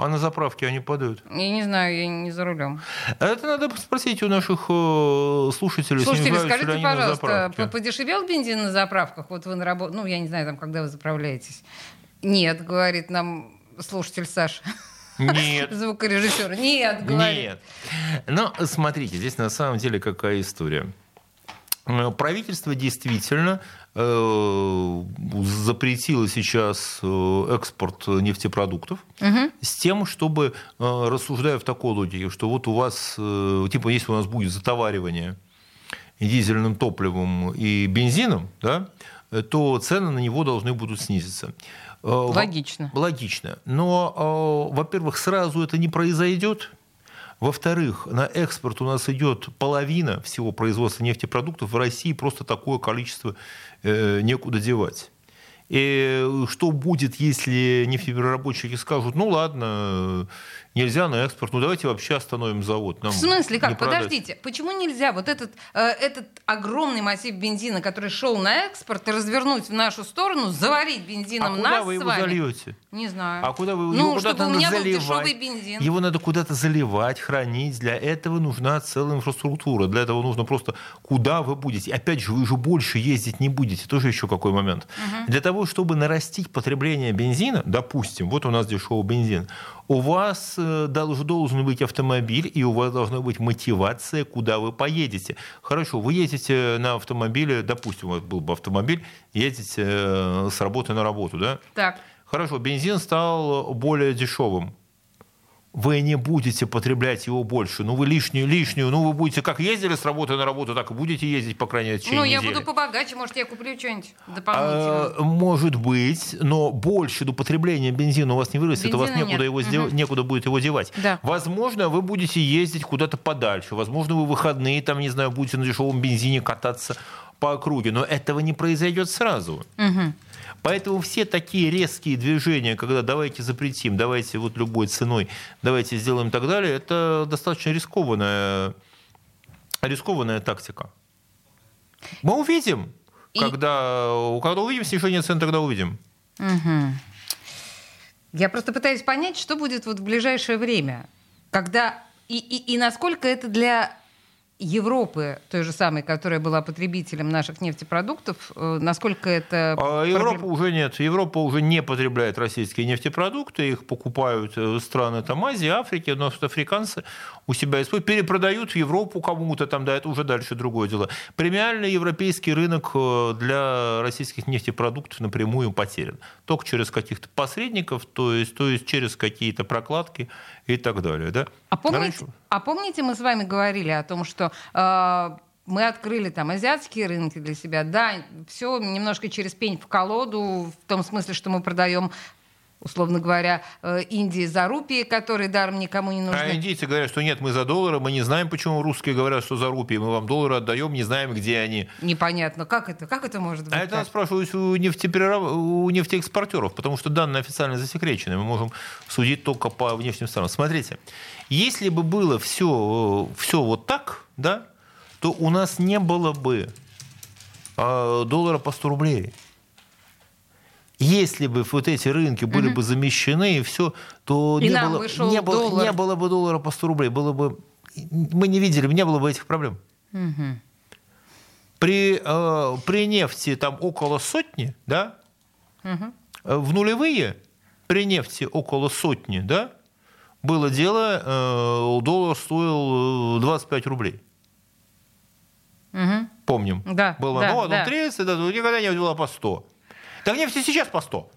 S3: А на заправке они падают?
S2: Я не знаю, я не за рулем.
S3: Это надо спросить у наших э, слушателей.
S2: Слушатели, скажите, пожалуйста, подешевел бензин на заправках? Вот вы на работу, ну, я не знаю, там, когда вы заправляетесь. Нет, говорит нам слушатель Саша.
S3: Нет. [laughs]
S2: Звукорежиссер. Нет, говорит. Нет.
S3: Но смотрите, здесь на самом деле какая история. Э, правительство действительно э, запретило сейчас э, экспорт нефтепродуктов угу. с тем, чтобы, рассуждая в такой логике, что вот у вас, типа, если у нас будет затоваривание дизельным топливом и бензином, да, то цены на него должны будут снизиться.
S2: Логично.
S3: Логично. Но, во-первых, сразу это не произойдет, во-вторых, на экспорт у нас идет половина всего производства нефтепродуктов. В России просто такое количество э, некуда девать. И что будет, если нефтепереработчики скажут, ну ладно, нельзя на экспорт, ну давайте вообще остановим завод.
S2: Нам в смысле как? Подождите, почему нельзя вот этот, э, этот огромный массив бензина, который шел на экспорт, развернуть в нашу сторону, заварить бензином
S3: а
S2: нас
S3: куда вы его
S2: вами?
S3: зальете?
S2: Не знаю.
S3: А куда вы
S2: ну, его куда-то надо заливать? бензин.
S3: Его надо куда-то заливать, хранить. Для этого нужна целая инфраструктура. Для этого нужно просто куда вы будете. Опять же, вы же больше ездить не будете. Тоже еще какой момент. Угу. Для того, чтобы нарастить потребление бензина, допустим, вот у нас дешевый бензин, у вас э, должен быть автомобиль, и у вас должна быть мотивация, куда вы поедете. Хорошо, вы едете на автомобиле, допустим, у вас был бы автомобиль, едете э, с работы на работу, да?
S2: Так.
S3: Хорошо, бензин стал более дешевым. Вы не будете потреблять его больше. Ну, вы лишнюю, лишнюю. Ну, вы будете как ездили с работы на работу, так и будете ездить, по крайней мере,
S2: Ну,
S3: я
S2: недели. буду побогаче, может, я куплю что-нибудь дополнительное.
S3: А, может быть, но больше до потребления бензина у вас не вырастет, Бензина у вас некуда, нет. его угу. некуда будет его девать.
S2: Да.
S3: Возможно, вы будете ездить куда-то подальше. Возможно, вы выходные, там, не знаю, будете на дешевом бензине кататься по округе. Но этого не произойдет сразу.
S2: Угу.
S3: Поэтому все такие резкие движения, когда давайте запретим, давайте вот любой ценой, давайте сделаем и так далее, это достаточно рискованная, рискованная тактика. Мы увидим, и... когда, когда увидим снижение цен, тогда увидим.
S2: Угу. Я просто пытаюсь понять, что будет вот в ближайшее время, когда и, и, и насколько это для Европы, той же самой, которая была потребителем наших нефтепродуктов, э, насколько это...
S3: А Европа уже нет. Европа уже не потребляет российские нефтепродукты, их покупают э, страны там, Азии, Африки, но африканцы у себя используют, перепродают в Европу кому-то там, да, это уже дальше другое дело. Премиальный европейский рынок э, для российских нефтепродуктов напрямую потерян. Только через каких-то посредников, то есть, то есть через какие-то прокладки и так далее. Да?
S2: А, помните, а помните, мы с вами говорили о том, что э, мы открыли там азиатские рынки для себя. Да, все немножко через пень в колоду, в том смысле, что мы продаем условно говоря, э, Индии за рупии, которые даром никому не нужны.
S3: А индийцы говорят, что нет, мы за доллары, мы не знаем, почему русские говорят, что за рупии, мы вам доллары отдаем, не знаем, где они.
S2: Непонятно, как это, как это может быть?
S3: А это нас спрашивают у, нефтеперераб... у нефтеэкспортеров, потому что данные официально засекречены, мы можем судить только по внешним сторонам. Смотрите, если бы было все, все вот так, да, то у нас не было бы а, доллара по 100 рублей. Если бы вот эти рынки были угу. бы замещены и все, то и не, было, не, было, не было бы доллара по 100 рублей. Было бы, мы не видели, не было бы этих проблем.
S2: Угу.
S3: При, э, при нефти там около сотни, да,
S2: угу.
S3: в нулевые при нефти около сотни, да, было дело, э, доллар стоил 25 рублей.
S2: Угу.
S3: Помним.
S2: Да,
S3: было
S2: да,
S3: ну, да. 30, да, никогда не было по 100. Так нефть и сейчас по 100.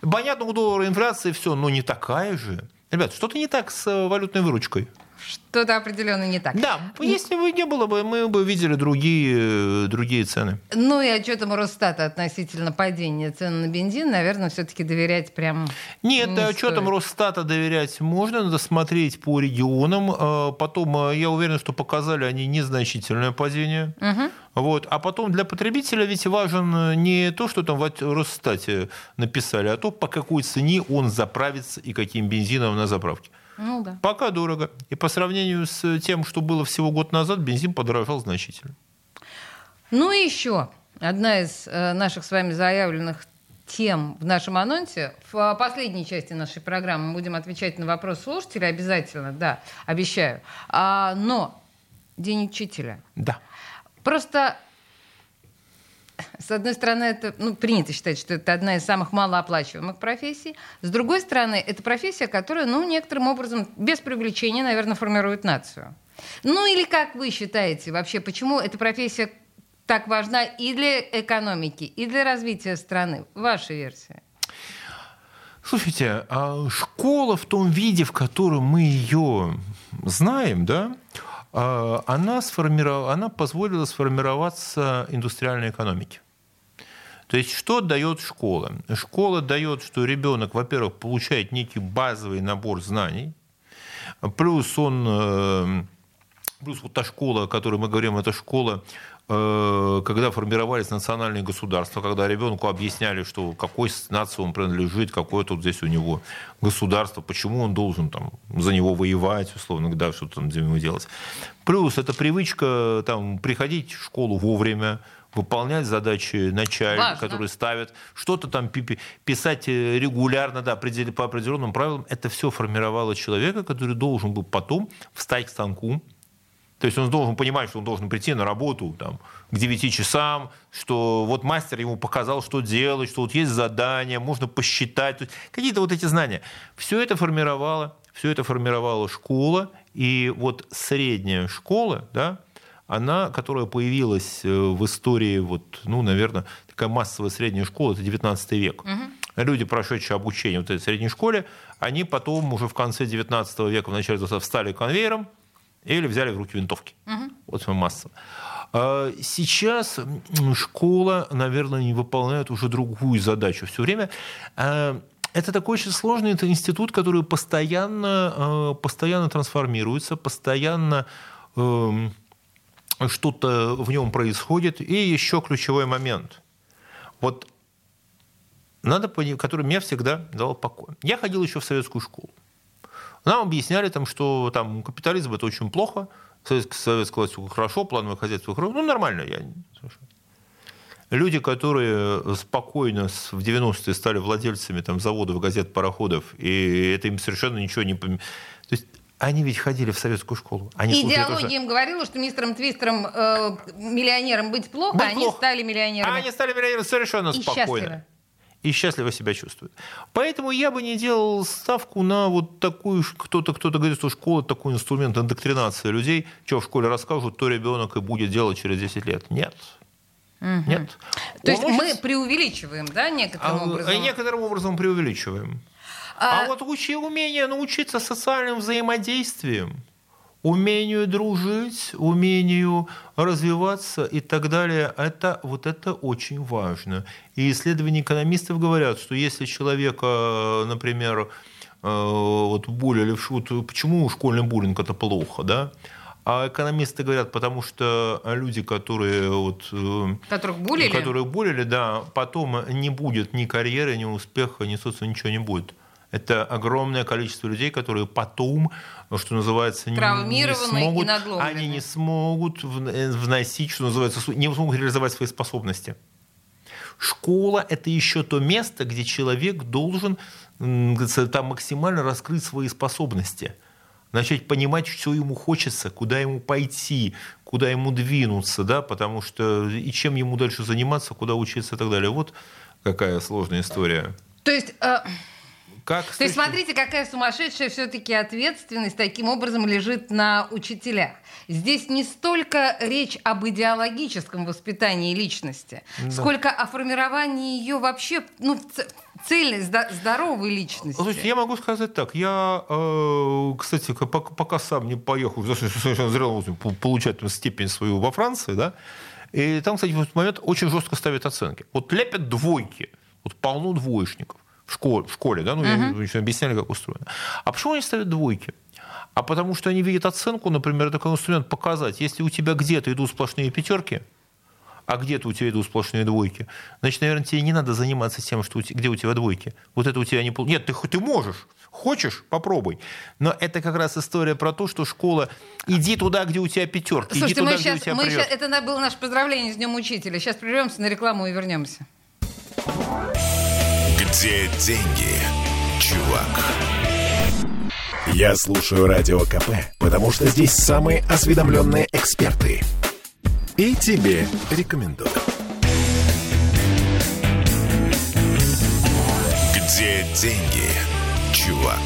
S3: Понятно, у доллара инфляция все, но не такая же. Ребят, что-то не так с э, валютной выручкой.
S2: Что-то определенно не так.
S3: Да, если бы не было бы, мы бы видели другие, другие цены.
S2: Ну и отчетам Росстата относительно падения цен на бензин, наверное, все-таки доверять прям
S3: Нет,
S2: не
S3: отчетам
S2: стоит.
S3: Росстата доверять можно, надо смотреть по регионам. А Потом, а, я уверен, что показали они незначительное падение.
S2: Мгм.
S3: Вот. А потом для потребителя ведь важен не то, что там в Росстате написали, а то, по какой цене он заправится и каким бензином на заправке.
S2: Ну да.
S3: Пока дорого. И по сравнению с тем, что было всего год назад, бензин подорожал значительно.
S2: Ну и еще одна из э, наших с вами заявленных тем в нашем анонсе. В э, последней части нашей программы мы будем отвечать на вопрос слушателей обязательно, да, обещаю. А, но День учителя.
S3: Да.
S2: Просто, с одной стороны, это ну, принято считать, что это одна из самых малооплачиваемых профессий. С другой стороны, это профессия, которая, ну, некоторым образом, без привлечения, наверное, формирует нацию. Ну или как вы считаете вообще, почему эта профессия так важна и для экономики, и для развития страны? Ваша версия.
S3: Слушайте, а школа в том виде, в котором мы ее знаем, да, а, она, сформиров... она позволила сформироваться индустриальной экономике. То есть что дает школа? Школа дает, что ребенок, во-первых, получает некий базовый набор знаний, плюс он, э, плюс вот та школа, о которой мы говорим, это школа, э, когда формировались национальные государства, когда ребенку объясняли, что какой нации он принадлежит, какое тут здесь у него государство, почему он должен там за него воевать, условно, да, что-то там за него делать. Плюс это привычка там приходить в школу вовремя, выполнять задачи начальника,
S2: Важно.
S3: которые ставят, что-то там пи- пи- писать э, регулярно, да, по определенным правилам. Это все формировало человека, который должен был потом встать к станку, то есть он должен понимать, что он должен прийти на работу там, к 9 часам, что вот мастер ему показал, что делать, что вот есть задание, можно посчитать. Какие-то вот эти знания. Все это формировало, все это формировала школа. И вот средняя школа, да, она, которая появилась э, в истории, вот, ну, наверное, такая массовая средняя школа, это 19 век. Люди, прошедшие обучение в этой средней школе, они потом уже в конце 19 века, в начале 20 встали конвейером, или взяли в руки винтовки. Вот вам масса. Сейчас школа, наверное, не выполняет уже другую задачу. Все время а, это такой очень сложный это институт, который постоянно, а, постоянно трансформируется, постоянно эм, что-то в нем происходит. И еще ключевой момент. Вот надо понять, который меня всегда дал покой. Я ходил еще в советскую школу. Нам объясняли, там, что там, капитализм это очень плохо, советская, власть хорошо, плановое хозяйство хорошо. Ну, нормально. Я... Люди, которые спокойно в 90-е стали владельцами там, заводов, газет, пароходов, и это им совершенно ничего не... То есть они ведь ходили в советскую школу. Они
S2: Идеология им говорила, что мистером Твистером э, миллионером быть плохо,
S3: Быть
S2: а они
S3: плохо.
S2: стали
S3: А
S2: миллионерами.
S3: они стали миллионерами совершенно
S2: И
S3: спокойно.
S2: счастливы.
S3: И счастливо себя чувствуют. Поэтому я бы не делал ставку на вот такую... Кто-то кто говорит, что школа – такой инструмент индоктринации людей. Что в школе расскажут, то ребенок и будет делать через 10 лет. Нет. Нет.
S2: То
S3: Он
S2: есть мы
S3: учится-
S2: преувеличиваем, да, некоторым
S3: а,
S2: образом?
S3: а некоторым образом преувеличиваем. А, вот учи умение научиться социальным взаимодействием, умению дружить, умению развиваться и так далее, это, вот это очень важно. И исследования экономистов говорят, что если человека, например, э, вот булили, в шу- вот почему школьный буллинг это плохо, да? А экономисты говорят, потому что люди, которые вот, э,
S2: Которых булили?
S3: Которых булили, да. Потом не будет ни карьеры, ни успеха, ни собственно ничего не будет. Это огромное количество людей, которые потом, что называется, не, не смогут, они не смогут э, вносить, что называется, не смогут реализовать свои способности. Школа – это еще то место, где человек должен там максимально раскрыть свои способности, начать понимать, что ему хочется, куда ему пойти, куда ему двинуться, да, потому что и чем ему дальше заниматься, куда учиться и так далее. Вот какая сложная история.
S2: То есть, э,
S3: Как
S2: То есть смотрите, какая сумасшедшая все-таки ответственность таким образом лежит на учителях. Здесь не столько речь об идеологическом воспитании личности, да. сколько о формировании ее вообще ну, цельной, здоровой личности.
S3: Слушайте, я могу сказать так. Я, э, кстати, пока сам не поехал совершенно зрелом получать степень свою во Франции, да, и там, кстати, в этот момент очень жестко ставят оценки. Вот лепят двойки, вот полно двоечников в школе, в школе да, ну, uh-huh. объясняли, как устроено. А почему они ставят двойки? А потому что они видят оценку, например, такой инструмент показать, если у тебя где-то идут сплошные пятерки, а где-то у тебя идут сплошные двойки, значит, наверное, тебе не надо заниматься тем, что у тебя, где у тебя двойки. Вот это у тебя не Нет, ты, ты можешь, хочешь, попробуй. Но это как раз история про то, что школа, иди туда, где у тебя пятерки,
S2: Слушайте,
S3: иди туда,
S2: мы сейчас,
S3: где у тебя
S2: мы сейчас, Это было наше поздравление с Днем Учителя. Сейчас прервемся на рекламу и вернемся.
S1: Где деньги, чувак? Я слушаю Радио КП, потому что здесь самые осведомленные эксперты – и тебе рекомендую. Где деньги, чувак?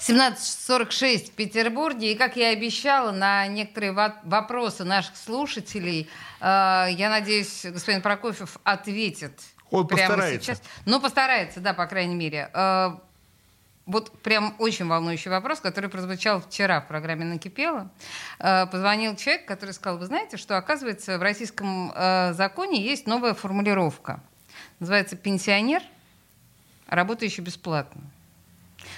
S2: 17.46 в Петербурге. И, как я и обещала, на некоторые вопросы наших слушателей, э, я надеюсь, господин Прокофьев ответит
S3: Он прямо постарается. сейчас.
S2: Ну, постарается, да, по крайней мере. Э, вот прям очень волнующий вопрос, который прозвучал вчера в программе «Накипело». Э, позвонил человек, который сказал, вы знаете, что, оказывается, в российском э, законе есть новая формулировка. Называется «пенсионер, работающий бесплатно».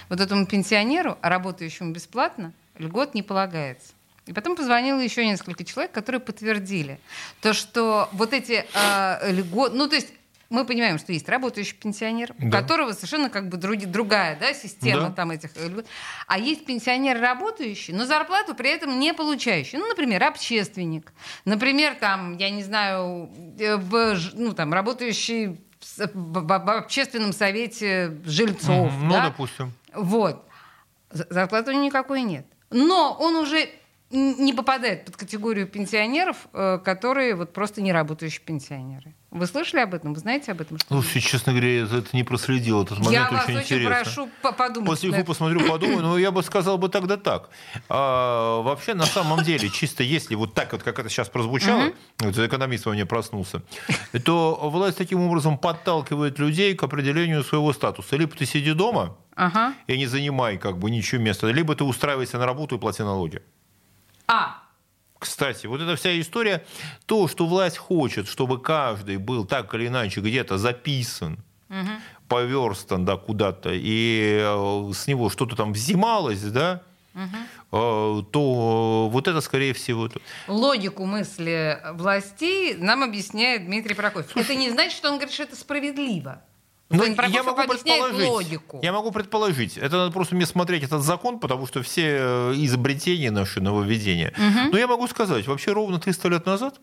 S2: Вот этому пенсионеру, работающему бесплатно, льгот не полагается. И потом позвонило еще несколько человек, которые подтвердили то, что вот эти э, льготы, ну то есть мы понимаем, что есть работающий пенсионер, да. у которого совершенно как бы друг, другая да, система да. там этих э, А есть пенсионер работающий, но зарплату при этом не получающий. Ну, например, общественник. Например, там, я не знаю, э, ну, там, работающий в, общественном совете жильцов.
S3: Ну, да? допустим.
S2: Вот. Зарплаты никакой нет. Но он уже не попадает под категорию пенсионеров, э, которые вот просто не работающие пенсионеры. Вы слышали об этом? Вы знаете об этом?
S3: Что ну, честно говоря, я это не проследил. Этот момент
S2: я
S3: очень
S2: вас очень
S3: интересно.
S2: прошу подумать.
S3: После его посмотрю, подумаю. Но я бы сказал бы тогда так. А, вообще, на самом деле, чисто если вот так вот, как это сейчас прозвучало, вот экономист во мне проснулся, то власть таким образом подталкивает людей к определению своего статуса. Либо ты сиди дома ага. и не занимай как бы ничего места, либо ты устраивайся на работу и плати налоги.
S2: А,
S3: кстати, вот эта вся история, то, что власть хочет, чтобы каждый был так или иначе где-то записан, угу. поверстан да, куда-то, и э, с него что-то там взималось, да, угу. то вот это, скорее всего...
S2: Логику мысли властей нам объясняет Дмитрий Прокофьев. Слушай, это не значит, что он говорит, что это справедливо.
S3: Ну, я могу предположить. Логику. Я могу предположить. Это надо просто мне смотреть этот закон, потому что все э, изобретения наши, нововведения. Угу. Но я могу сказать, вообще ровно 300 лет назад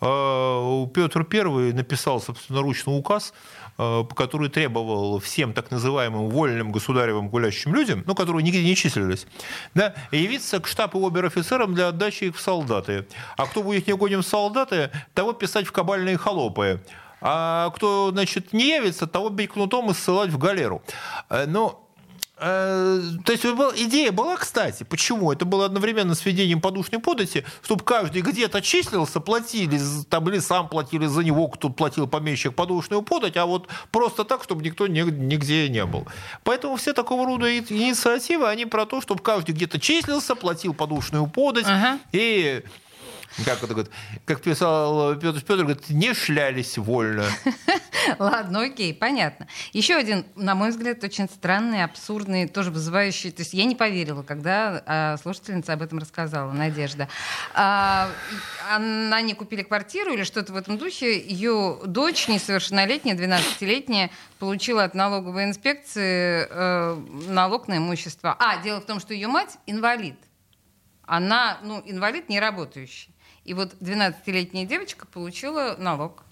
S3: э, Петр I написал собственноручно указ, э, который требовал всем так называемым вольным государевым гулящим людям, ну, которые нигде не числились, да, явиться к штабу обер-офицерам для отдачи их в солдаты. А кто будет не гоним в солдаты, того писать в кабальные холопы а кто, значит, не явится, того бить кнутом и ссылать в галеру. Э, но э, то есть идея была, кстати, почему? Это было одновременно с введением подушной подати, чтобы каждый где-то числился, платили, там или сам платили за него, кто платил помещик подушную подать, а вот просто так, чтобы никто нигде не был. Поэтому все такого рода инициативы, они про то, чтобы каждый где-то числился, платил подушную подать ага. и как это говорит, как писал Петр Петр, говорит, не шлялись вольно. [laughs]
S2: Ладно, окей, понятно. Еще один, на мой взгляд, очень странный, абсурдный, тоже вызывающий. То есть я не поверила, когда а, слушательница об этом рассказала, Надежда. А, она не купили квартиру или что-то в этом духе. Ее дочь, несовершеннолетняя, 12-летняя, получила от налоговой инспекции э, налог на имущество. А, дело в том, что ее мать инвалид. Она, ну, инвалид не работающий. И вот 12-летняя девочка получила налог.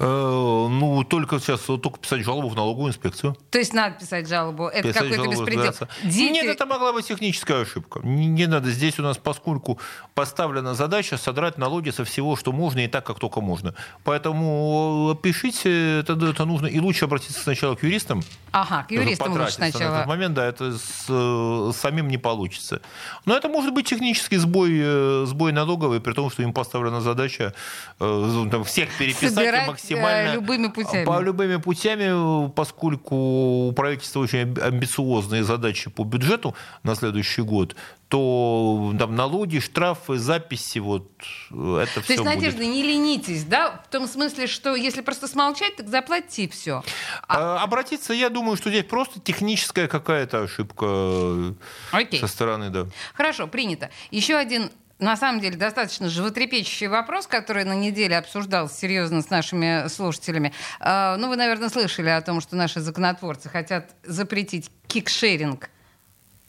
S3: Ну, только сейчас только писать жалобу в налоговую инспекцию.
S2: То есть надо писать жалобу. Это какой-то беспредел.
S3: Дети... Нет, это могла быть техническая ошибка. Не, не надо. Здесь у нас, поскольку поставлена задача содрать налоги со всего, что можно, и так, как только можно. Поэтому пишите, это, это нужно. И лучше обратиться сначала к юристам.
S2: Ага, к юристам лучше сначала.
S3: На этот момент, да, это с, с самим не получится. Но это может быть технический сбой, э, сбой налоговый, при том, что им поставлена задача э, там, всех переписать
S2: Собирать
S3: э, максимально...
S2: любыми путями.
S3: По любыми путями, поскольку у правительства очень амбициозные задачи по бюджету на следующий год, то там налоги, штрафы, записи, вот это
S2: то
S3: все
S2: есть, Надежда,
S3: будет.
S2: не ленитесь, да? В том смысле, что если просто смолчать, так заплати все.
S3: А... Обратиться, я думаю, что здесь просто техническая какая-то ошибка Окей. со стороны, да.
S2: Хорошо, принято. Еще один на самом деле достаточно животрепещущий вопрос, который на неделе обсуждался серьезно с нашими слушателями. А, ну, вы, наверное, слышали о том, что наши законотворцы хотят запретить кикшеринг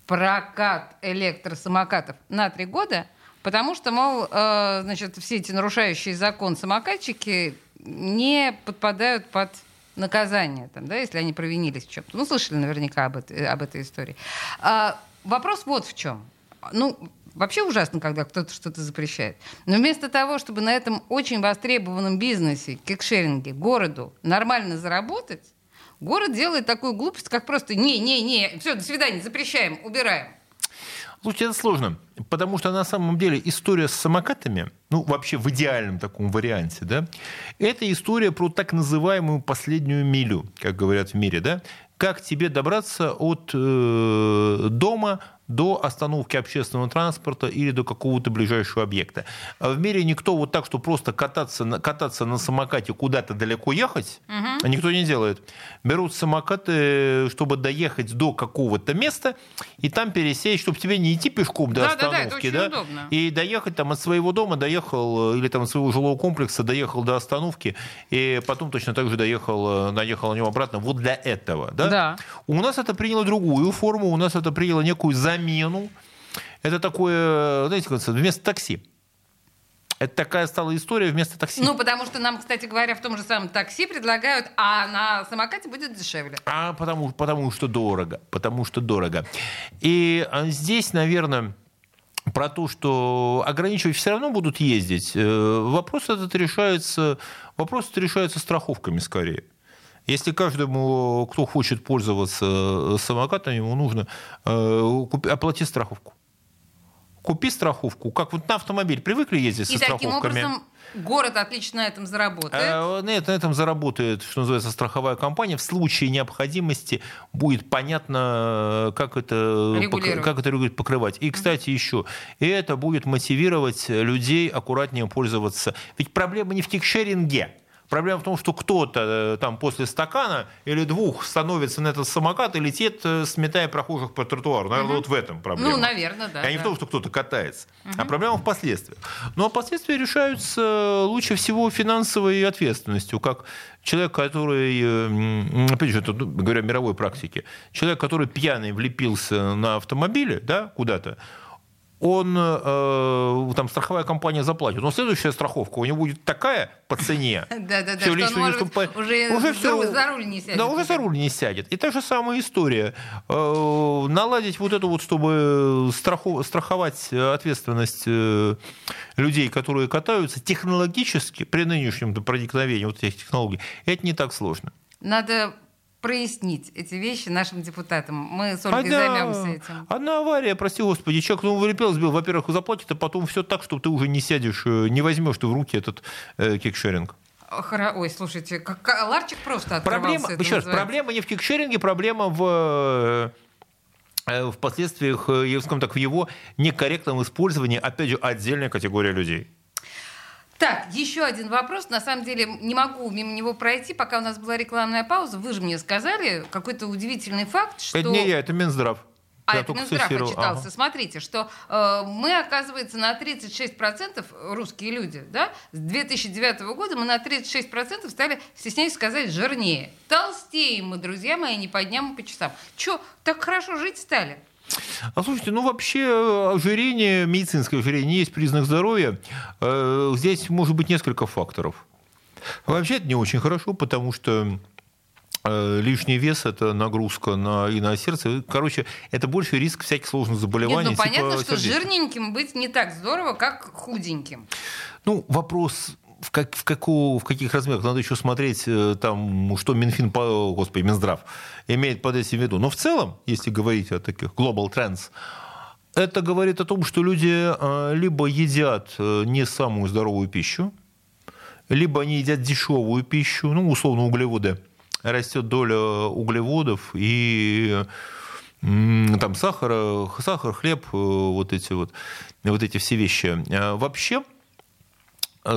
S2: прокат электросамокатов на три года, потому что, мол, э, значит, все эти нарушающие закон самокатчики не подпадают под наказание, там, да, если они провинились в чем-то. Ну, слышали наверняка об этой, об этой истории. А, вопрос вот в чем. Ну, вообще ужасно, когда кто-то что-то запрещает. Но вместо того, чтобы на этом очень востребованном бизнесе, кикшеринге, городу нормально заработать, Город делает такую глупость, как просто «не-не-не, все, до свидания, запрещаем, убираем».
S3: Слушайте, это сложно, потому что на самом деле история с самокатами, ну вообще в идеальном таком варианте, да, это история про так называемую последнюю милю, как говорят в мире, да, как тебе добраться от э, дома до остановки общественного транспорта или до какого-то ближайшего объекта. А в мире никто вот так, что просто кататься, кататься на самокате куда-то далеко ехать, угу. никто не делает. Берут самокаты, чтобы доехать до какого-то места и там пересесть, чтобы тебе не идти пешком до да, остановки, да, да, да, и доехать там от своего дома доехал или там от своего жилого комплекса доехал до остановки и потом точно так же доехал, наехал на него обратно. Вот для этого, да?
S2: Да.
S3: У нас это приняло другую форму, у нас это приняло некую замену замену. Это такое, знаете, вместо такси. Это такая стала история вместо такси.
S2: Ну, потому что нам, кстати говоря, в том же самом такси предлагают, а на самокате будет дешевле.
S3: А потому, потому что дорого. Потому что дорого. И а, здесь, наверное, про то, что ограничивать все равно будут ездить, э, вопрос этот решается, вопрос этот решается страховками скорее. Если каждому, кто хочет пользоваться э, самокатом, ему нужно э, оплатить страховку. Купи страховку. Как вот на автомобиль привыкли ездить
S2: И
S3: со страховками.
S2: И таким образом город отлично на этом заработает. А,
S3: нет, на этом заработает, что называется, страховая компания. В случае необходимости будет понятно, как это, как это покрывать. И, кстати, еще, и это будет мотивировать людей аккуратнее пользоваться. Ведь проблема не в тикшеринге. Проблема в том, что кто-то э, там после стакана или двух становится на этот самокат и летит, э, сметая прохожих по тротуару. Наверное, угу. вот в этом проблема.
S2: Ну, наверное, да. А
S3: не да. в том, что кто-то катается. Угу. А проблема в последствиях. Ну, а последствия решаются лучше всего финансовой ответственностью, как человек, который, опять же, это, ну, говоря мировой практике, человек, который пьяный влепился на автомобиле, да, куда-то, он, э, там, страховая компания заплатит. Но следующая страховка у него будет такая по цене. [laughs]
S2: Да-да-да, что он может уже, уже все, за руль не сядет.
S3: Да, уже за руль не сядет. И та же самая история. Э, наладить вот это вот, чтобы страховать ответственность э, людей, которые катаются технологически при нынешнем проникновении вот этих технологий, это не так сложно.
S2: Надо прояснить эти вещи нашим депутатам. Мы с Ольгой одна, займемся этим.
S3: Одна авария, прости господи, человек ну, вылепел, сбил, во-первых, заплатит, а потом все так, что ты уже не сядешь, э, не возьмешь ты в руки этот э, кикшеринг.
S2: Ой, слушайте, как ларчик просто открывался.
S3: Проблема, еще раз, проблема не в кикшеринге, проблема в э, в последствиях, э, я скажем так, в его некорректном использовании, опять же, отдельная категория людей.
S2: Так, еще один вопрос. На самом деле не могу мимо него пройти, пока у нас была рекламная пауза. Вы же мне сказали какой-то удивительный факт, что...
S3: Это не я, это Минздрав.
S2: А я это Минздрав отчитался. Ага. Смотрите, что э, мы, оказывается, на 36% русские люди, да, с 2009 года мы на 36% стали, стесняюсь сказать, жирнее. Толстеем мы, друзья мои, не по дням, а по часам. Че, так хорошо жить стали?
S3: А слушайте, ну вообще э, ожирение, медицинское ожирение есть признак здоровья. Э, здесь может быть несколько факторов. Вообще это не очень хорошо, потому что э, лишний вес – это нагрузка на, и на сердце. Короче, это больше риск всяких сложных заболеваний.
S2: Нет, ну понятно,
S3: типа
S2: что
S3: сердечных.
S2: жирненьким быть не так здорово, как худеньким.
S3: Ну, вопрос в, как, в, какого, в каких размерах. Надо еще смотреть, э, там, что Минфин, по- господи, Минздрав имеет под этим в виду. Но в целом, если говорить о таких global trends, это говорит о том, что люди э, либо едят э, не самую здоровую пищу, либо они едят дешевую пищу, ну, условно, углеводы. Растет доля углеводов и там сахара, сахар, хлеб, вот эти вот, вот эти все вещи. А Вообще,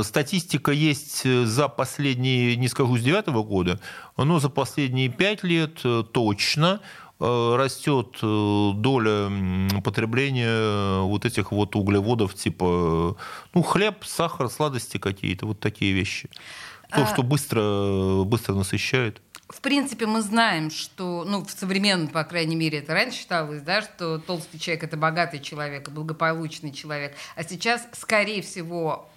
S3: статистика есть э, за последние, не скажу, с девятого года, но за последние пять лет э, точно э, растет э, доля потребления вот этих вот углеводов типа ну хлеб, сахар, сладости какие-то вот такие вещи. То,
S2: А-
S3: что быстро, быстро насыщает.
S2: В принципе, мы знаем, что, ну, в современном, по крайней мере, это раньше считалось, да, что толстый человек – это богатый человек, благополучный человек. А сейчас, скорее всего,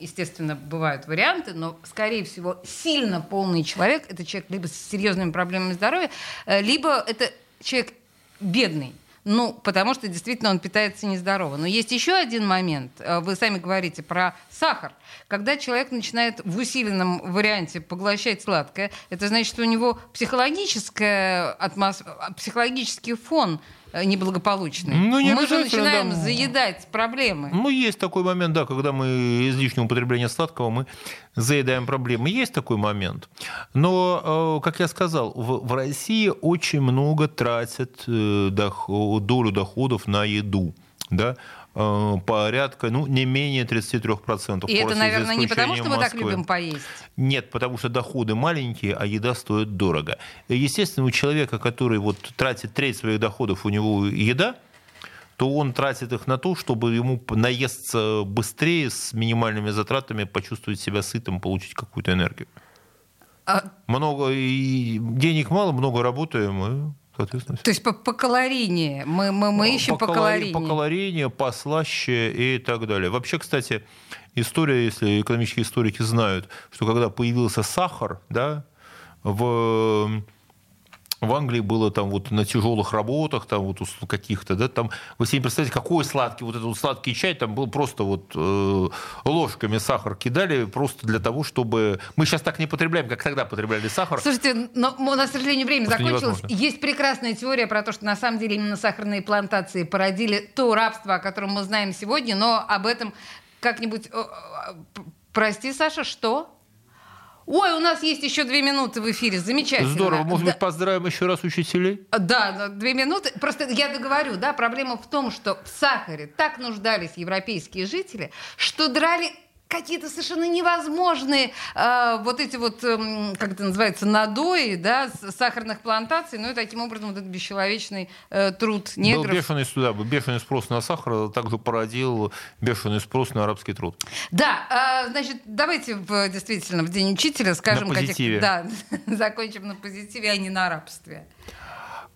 S2: естественно, бывают варианты, но, скорее всего, сильно полный человек – это человек либо с серьезными проблемами здоровья, э, либо это человек бедный. Ну, потому что действительно он питается нездорово. Но есть еще один момент. Э, Вы сами говорите про сахар. Когда человек начинает в усиленном варианте поглощать сладкое, это значит, что у него психологическая атмос... психологический фон неблагополучный.
S3: Ну, не
S2: Мы же начинаем
S3: да.
S2: заедать проблемы.
S3: Ну, есть такой момент, да, когда мы излишнего употребления сладкого мы заедаем проблемы. Есть такой момент. Но, э, как я сказал, в, в России очень много тратят э, дохо- долю доходов на еду. Да? Э, Порядка, ну, не менее 33%.
S2: И это, наверное, не потому, что мы так
S3: Москвы.
S2: любим поесть.
S3: Нет, потому что доходы маленькие, а еда стоит дорого. Естественно, у человека, который вот тратит треть своих доходов, у него еда, то он тратит их на то, чтобы ему наесться быстрее, с минимальными затратами, почувствовать себя сытым, получить какую-то энергию.
S2: А,
S3: Много и денег мало, много работаем, соответственно,
S2: то есть по, по калорийнее. Мы, мы, мы ищем по,
S3: калори-
S2: калорийнее.
S3: по калорийнее, послаще и так далее. Вообще, кстати, история, если экономические историки знают, что когда появился сахар, да, в в Англии было там вот на тяжелых работах, там вот каких-то, да, там, вы себе не представляете, какой сладкий, вот этот вот сладкий чай, там был просто вот э, ложками сахар кидали, просто для того, чтобы... Мы сейчас так не потребляем, как тогда потребляли сахар.
S2: Слушайте, но у нас, к сожалению, время
S3: Просто
S2: закончилось.
S3: невозможно.
S2: Есть прекрасная теория про то, что на самом деле именно сахарные плантации породили то рабство, о котором мы знаем сегодня, но об этом как-нибудь... Прости, Саша, что? Ой, у нас есть еще две минуты в эфире. Замечательно.
S3: Здорово. Может
S2: Да.
S3: быть, поздравим еще раз учителей?
S2: Да, да, две минуты. Просто я договорю, да, проблема в том, что в сахаре так нуждались европейские жители, что драли какие-то совершенно невозможные э, вот эти вот, эм, как это называется, надои, да, сахарных плантаций, ну и таким образом вот этот бесчеловечный э, труд
S3: Был
S2: негров.
S3: бешеный, да, бешеный спрос на сахар, а также породил бешеный спрос на арабский труд.
S2: Да, а, значит, давайте в, действительно в День учителя скажем,
S3: На
S2: каких-
S3: позитиве.
S2: да, [laughs] закончим на позитиве, а не на рабстве.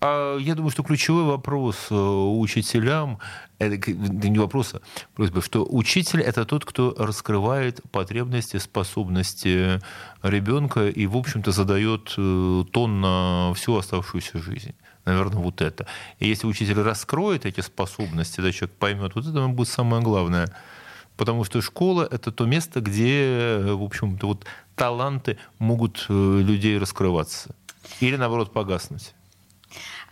S3: А Я думаю, что ключевой вопрос э, учителям, это не вопрос, а просьба, что учитель это тот, кто раскрывает потребности, способности ребенка и, в общем-то, задает э, тон на всю оставшуюся жизнь. Наверное, вот это. И если учитель раскроет эти способности, да, человек поймет, вот это будет самое главное. Потому что школа — это то место, где, в общем-то, вот таланты могут э, людей раскрываться. Или, наоборот, погаснуть.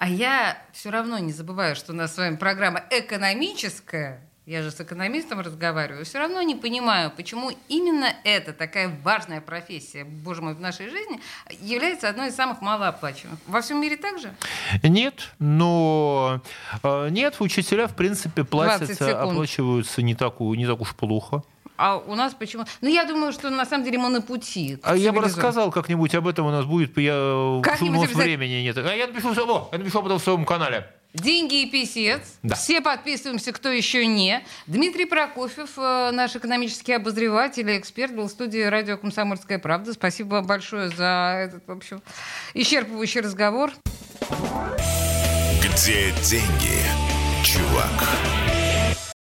S2: А я все равно не забываю, что у нас с вами программа экономическая. Я же с экономистом разговариваю. Все равно не понимаю, почему именно эта такая важная профессия, боже мой, в нашей жизни является одной из самых малооплачиваемых. Во всем мире так же?
S3: Нет, но э, нет, учителя, в принципе,
S2: 20
S3: платятся,
S2: секунд.
S3: оплачиваются не так, не так уж плохо.
S2: А у нас почему? Ну, я думаю, что на самом деле мы на пути.
S3: А я бы рассказал как-нибудь об этом у нас будет, я,
S2: Как-нибудь
S3: у нас времени нет. А я напишу, о, я напишу об этом в своем канале.
S2: Деньги и писец.
S3: Да.
S2: Все подписываемся, кто еще не. Дмитрий Прокофьев, э, наш экономический обозреватель и эксперт, был в студии радио «Комсомольская правда». Спасибо вам большое за этот, в общем, исчерпывающий разговор.
S1: Где деньги, чувак?